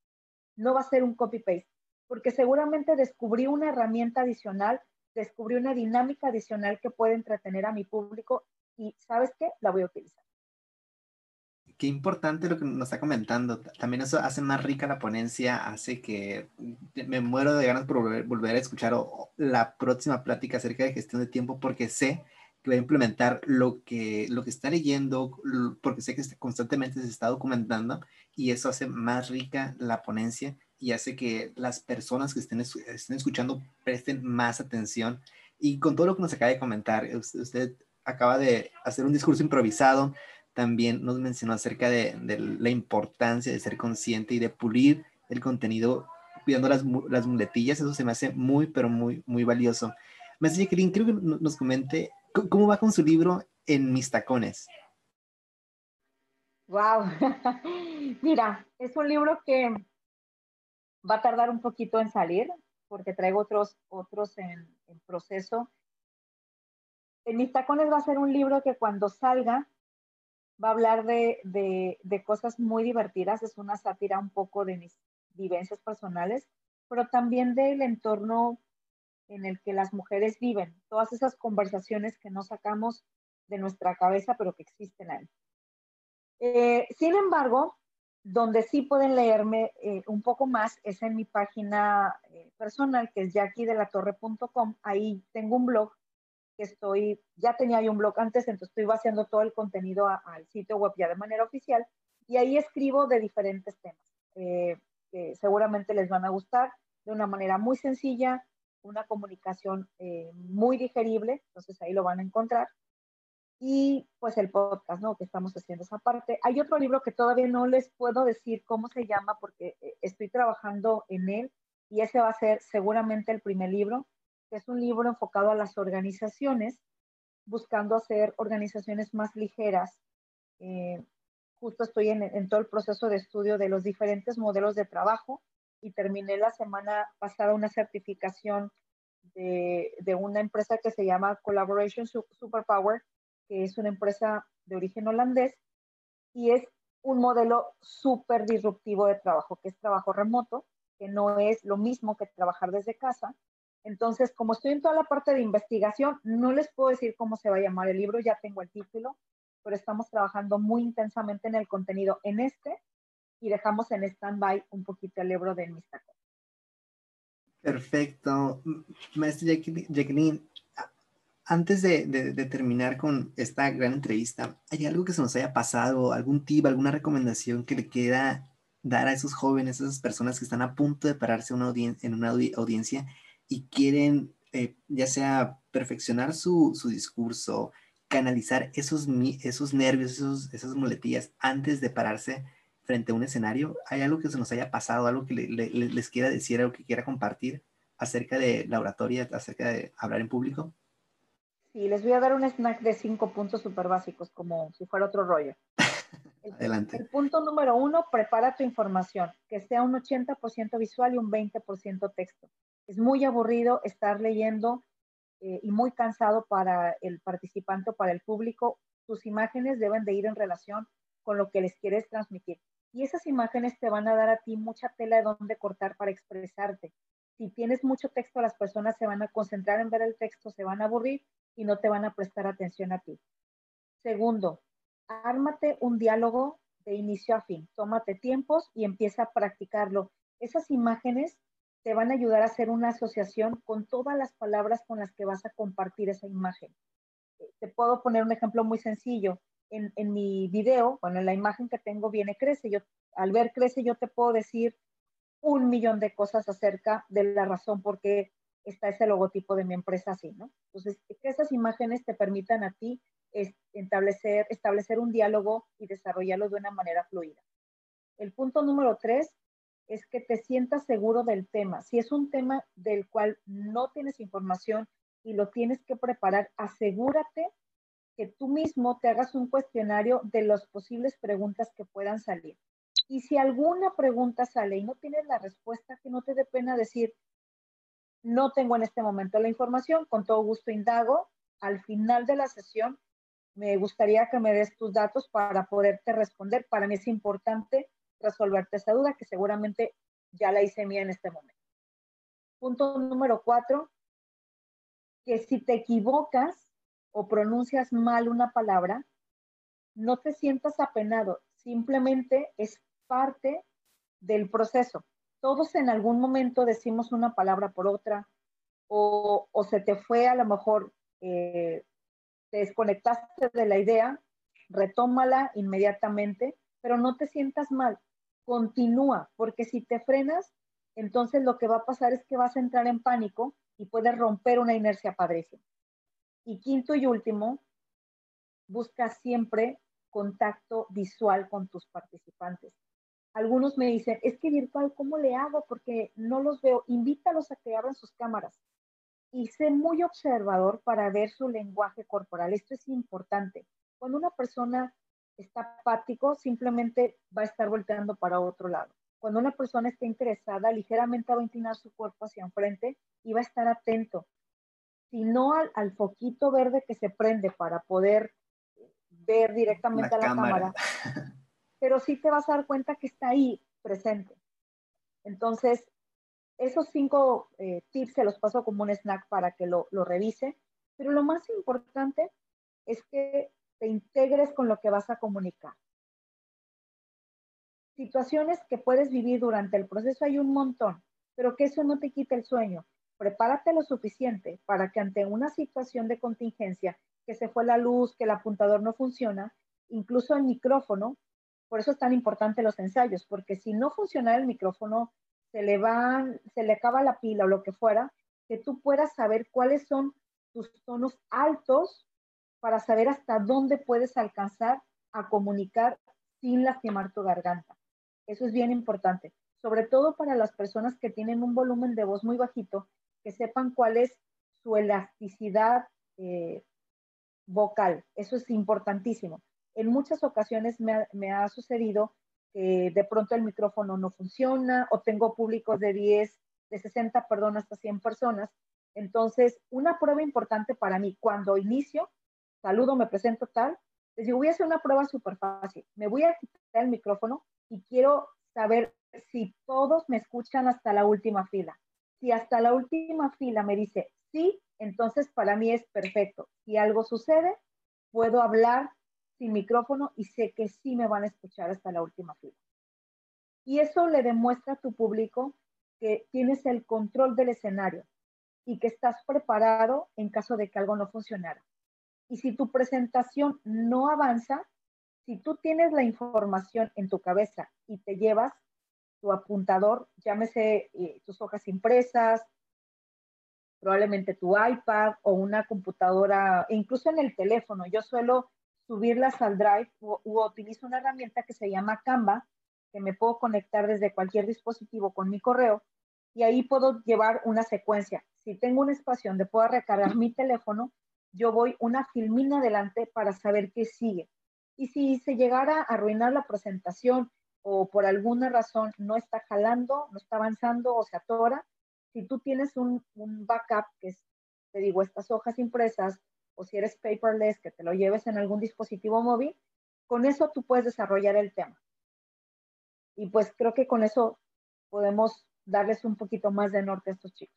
No va a ser un copy-paste, porque seguramente descubrí una herramienta adicional, descubrí una dinámica adicional que puede entretener a mi público y, ¿sabes qué? La voy a utilizar.
Qué importante lo que nos está comentando. También eso hace más rica la ponencia, hace que me muero de ganas por volver, a escuchar la próxima plática acerca de gestión de tiempo porque sé que va a implementar lo que, lo que está leyendo, porque sé que constantemente se está documentando y eso hace más rica la ponencia y hace que las personas que estén, estén escuchando presten más atención. Y con todo lo que nos acaba de comentar, usted acaba de hacer un discurso improvisado, también nos mencionó acerca de, la importancia de ser consciente y de pulir el contenido cuidando las, las, muletillas. Eso se me hace muy, pero muy, muy valioso. Jacqueline, creo que nos comente cómo va con su libro En mis tacones.
Wow. Mira, es un libro que va a tardar un poquito en salir porque traigo otros, otros en, proceso. En mis tacones va a ser un libro que cuando salga va a hablar de, de, cosas muy divertidas, es una sátira un poco de mis vivencias personales, pero también del entorno en el que las mujeres viven, todas esas conversaciones que no sacamos de nuestra cabeza, pero que existen ahí. Eh, sin embargo, donde sí pueden leerme eh, un poco más es en mi página eh, personal, que es jackiedelatorre.com. Ahí tengo un blog que estoy, ya tenía yo un blog antes, entonces estoy vaciando todo el contenido al sitio web ya de manera oficial y ahí escribo de diferentes temas eh, que seguramente les van a gustar de una manera muy sencilla, una comunicación eh, muy digerible, entonces ahí lo van a encontrar. Y pues el podcast, ¿no? Que estamos haciendo esa parte. Hay otro libro que todavía no les puedo decir cómo se llama porque eh, estoy trabajando en él y ese va a ser seguramente el primer libro es un libro enfocado a las organizaciones, buscando hacer organizaciones más ligeras. Eh, justo estoy en, todo el proceso de estudio de los diferentes modelos de trabajo y terminé la semana pasada una certificación de, de una empresa que se llama Collaboration Superpower, que es una empresa de origen holandés y es un modelo súper disruptivo de trabajo, que es trabajo remoto, que no es lo mismo que trabajar desde casa, entonces, como estoy en toda la parte de investigación, no les puedo decir cómo se va a llamar el libro, ya tengo el título, pero estamos trabajando muy intensamente en el contenido en este y dejamos en stand-by un poquito el libro de mis
Perfecto. Maestra Jacqueline, antes de, terminar con esta gran entrevista, ¿hay algo que se nos haya pasado, algún tip, alguna recomendación que le queda dar a esos jóvenes, a esas personas que están a punto de pararse una en una audiencia y quieren eh, ya sea perfeccionar su, su, discurso, canalizar esos, esos nervios, esos, esas muletillas antes de pararse frente a un escenario, ¿hay algo que se nos haya pasado, algo que les quiera decir, algo que quiera compartir acerca de la oratoria, acerca de hablar en público?
Sí, les voy a dar un snack de cinco puntos súper básicos, como si fuera otro rollo.
Adelante.
El punto número uno, prepara tu información, que sea un 80% visual y un 20% texto. Es muy aburrido estar leyendo eh, y muy cansado para el participante o para el público, tus imágenes deben de ir en relación con lo que les quieres transmitir. Y esas imágenes te van a dar a ti mucha tela de dónde cortar para expresarte. Si tienes mucho texto, las personas se van a concentrar en ver el texto, se van a aburrir y no te van a prestar atención a ti. Segundo, ármate un diálogo de inicio a fin. Tómate tiempos y empieza a practicarlo. Esas imágenes te van a ayudar a hacer una asociación con todas las palabras con las que vas a compartir esa imagen. Te puedo poner un ejemplo muy sencillo. En, en mi video, bueno, en la imagen que tengo viene crece. Yo, al ver crece, yo te puedo decir un millón de cosas acerca de la razón por qué está ese logotipo de mi empresa así, ¿no? Entonces, que esas imágenes te permitan a ti establecer, establecer un diálogo y desarrollarlo de una manera fluida. El punto número tres es que te sientas seguro del tema. Si es un tema del cual no tienes información y lo tienes que preparar, asegúrate que tú mismo te hagas un cuestionario de las posibles preguntas que puedan salir. Y si alguna pregunta sale y no tienes la respuesta, que no te dé pena decir, no tengo en este momento la información, con todo gusto indago. Al final de la sesión me gustaría que me des tus datos para poderte responder. Para mí es importante resolverte esa duda que seguramente ya la hice mía en este momento. Punto número cuatro, que si te equivocas o pronuncias mal una palabra, no te sientas apenado, simplemente es parte del proceso. Todos en algún momento decimos una palabra por otra o, se te fue a lo mejor eh, te desconectaste de la idea, retómala inmediatamente, pero no te sientas mal, continúa, porque si te frenas, entonces lo que va a pasar es que vas a entrar en pánico y puedes romper una inercia padrísima. Y quinto y último, busca siempre contacto visual con tus participantes. Algunos me dicen, es que virtual, ¿cómo le hago? Porque no los veo. Invítalos a que abran sus cámaras y sé muy observador para ver su lenguaje corporal. Esto es importante. Cuando una persona está apático, simplemente va a estar volteando para otro lado. Cuando una persona está interesada, ligeramente va a inclinar su cuerpo hacia enfrente y va a estar atento. Si no al, al foquito verde que se prende para poder ver directamente a la cámara. pero sí te vas a dar cuenta que está ahí presente. Entonces, esos cinco eh, tips se los paso como un snack para que lo, lo revise, pero lo más importante es que te integres con lo que vas a comunicar. Situaciones que puedes vivir durante el proceso hay un montón, pero que eso no te quite el sueño. Prepárate lo suficiente para que ante una situación de contingencia, que se fue la luz, que el apuntador no funciona, incluso el micrófono, por eso es tan importante los ensayos, porque si no funciona el micrófono, se le van, se le acaba la pila o lo que fuera, que tú puedas saber cuáles son tus tonos altos para saber hasta dónde puedes alcanzar a comunicar sin lastimar tu garganta. Eso es bien importante, sobre todo para las personas que tienen un volumen de voz muy bajito, que sepan cuál es su elasticidad eh, vocal. Eso es importantísimo. En muchas ocasiones me me ha sucedido de pronto el micrófono no funciona o tengo públicos de 10, de 60, perdón, hasta 100 personas. Entonces, una prueba importante para mí, cuando inicio, saludo, me presento tal, les digo, voy a hacer una prueba súper fácil. Me voy a quitar el micrófono y quiero saber si todos me escuchan hasta la última fila. Si hasta la última fila me dice sí, entonces para mí es perfecto. Si algo sucede, puedo hablar sin micrófono y sé que sí me van a escuchar hasta la última fila. Y eso le demuestra a tu público que tienes el control del escenario y que estás preparado en caso de que algo no funcionara. Y si tu presentación no avanza, si tú tienes la información en tu cabeza y te llevas tu apuntador, llámese eh, tus hojas impresas, probablemente tu iPad o una computadora, e incluso en el teléfono. Yo suelo subirlas al Drive u, utilizo una herramienta que se llama Canva, que me puedo conectar desde cualquier dispositivo con mi correo y ahí puedo llevar una secuencia. Si tengo un espacio donde pueda recargar mi teléfono, yo voy una filmina adelante para saber qué sigue. Y si se llegara a arruinar la presentación o por alguna razón no está jalando, no está avanzando o se atora, si tú tienes un, backup que es te digo, estas hojas impresas, o si eres paperless, que te lo lleves en algún dispositivo móvil, con eso tú puedes desarrollar el tema. Y pues creo que con eso podemos darles un poquito más de norte a estos chicos.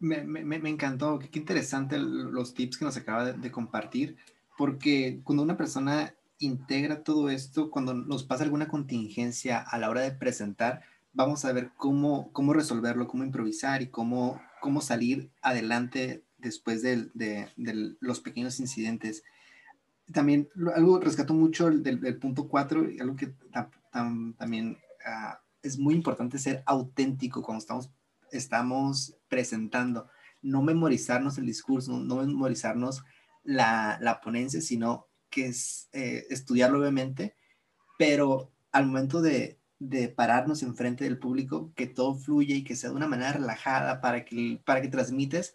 Me, encantó, qué, interesante los tips que nos acaba de, compartir, porque cuando una persona integra todo esto, cuando nos pasa alguna contingencia a la hora de presentar, vamos a ver cómo, cómo resolverlo, cómo improvisar y cómo, cómo salir adelante después de, los pequeños incidentes. También algo rescató mucho del, punto 4, algo que también ah, es muy importante ser auténtico cuando estamos, estamos presentando. No memorizarnos el discurso, no memorizarnos la, la ponencia, sino que es eh, estudiarlo obviamente, pero al momento de, de pararnos enfrente del público, que todo fluya y que sea de una manera relajada para que, para que transmites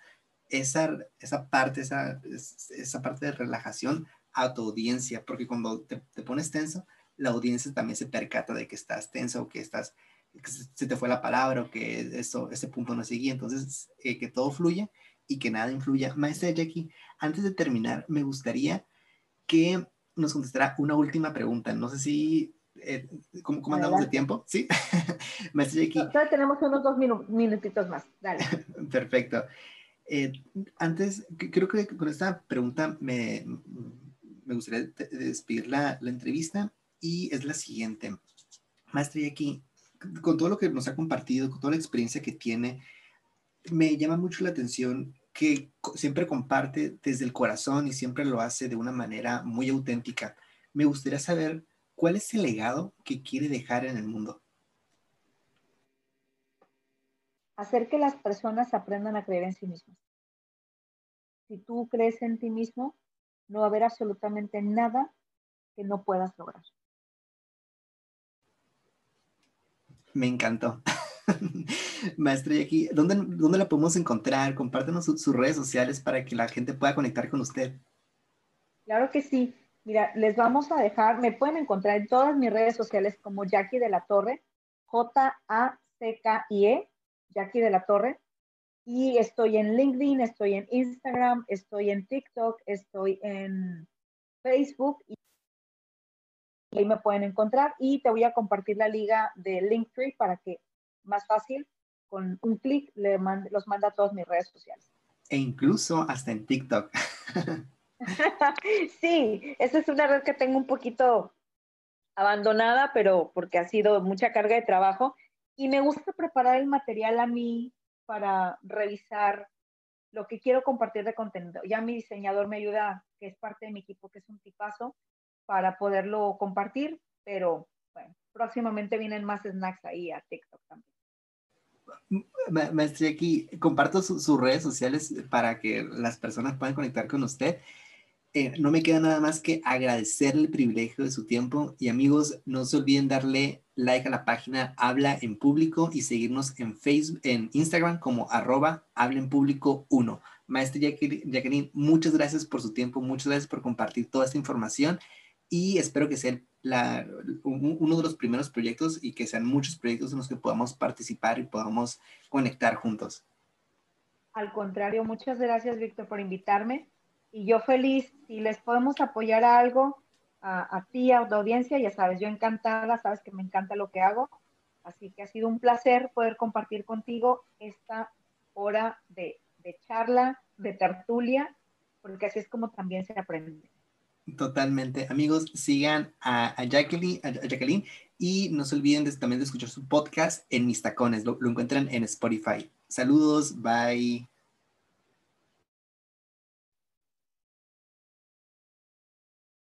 esa, esa parte, esa, esa parte de relajación a tu audiencia, porque cuando te, pones tenso, la audiencia también se percata de que estás tenso o que estás, que se te fue la palabra o que eso, ese punto no seguía. Entonces, eh, que todo fluya y que nada influya. Maestra Jackie, antes de terminar, me gustaría que nos contestara una última pregunta. No sé si, eh, ¿cómo, andamos de tiempo? ¿Sí?
Maestra Jackie. Todavía tenemos unos dos minutitos más. Dale.
Perfecto. Eh, antes, creo que con esta pregunta me, me gustaría despedir la, la, entrevista y es la siguiente. Maestra Jackie, con todo lo que nos ha compartido, con toda la experiencia que tiene, me llama mucho la atención que siempre comparte desde el corazón y siempre lo hace de una manera muy auténtica. Me gustaría saber cuál es el legado que quiere dejar en el mundo.
Hacer que las personas aprendan a creer en sí mismas. Si tú crees en ti mismo, no va a haber absolutamente nada que no puedas lograr.
Me encantó. Maestra Jackie, ¿dónde, ¿dónde la podemos encontrar? Compártenos sus redes sociales para que la gente pueda conectar con usted.
Claro que sí. Mira, les vamos a dejar, me pueden encontrar en todas mis redes sociales como Jackie de la Torre, J-A-C-K-I-E, Jackie de la Torre. Y estoy en LinkedIn, estoy en Instagram, estoy en TikTok, estoy en Facebook y ahí me pueden encontrar. Y te voy a compartir la liga de Linktree para que más fácil, con un clic le los manda a todas mis redes sociales.
E incluso hasta en TikTok.
sí, esa es una red que tengo un poquito abandonada, pero porque ha sido mucha carga de trabajo y me gusta preparar el material a mí para revisar lo que quiero compartir de contenido. Ya mi diseñador me ayuda, que es parte de mi equipo, que es un tipazo, para poderlo compartir, pero bueno, próximamente vienen más snacks ahí a TikTok también.
Maestra aquí comparto sus redes sociales para que las personas puedan conectar con usted. Eh, no me queda nada más que agradecerle el privilegio de su tiempo y amigos, no se olviden darle like a la página Habla en Público y seguirnos en Facebook, en Instagram como arroba Habla en Público 1. Maestra Jacqueline, muchas gracias por su tiempo, muchas gracias por compartir toda esta información y espero que sea uno de los primeros proyectos y que sean muchos proyectos en los que podamos participar y podamos conectar juntos.
Al contrario, muchas gracias, Víctor, por invitarme. Y yo feliz, si les podemos apoyar a algo, a, ti, a tu audiencia, ya sabes, yo encantada, sabes que me encanta lo que hago. Así que ha sido un placer poder compartir contigo esta hora de, de charla, de tertulia, porque así es como también se aprende.
Totalmente. Amigos, sigan a, Jacqueline, a, Jacqueline, y no se olviden también de escuchar su podcast en Mis Tacones. Lo, lo encuentran en Spotify. Saludos, bye.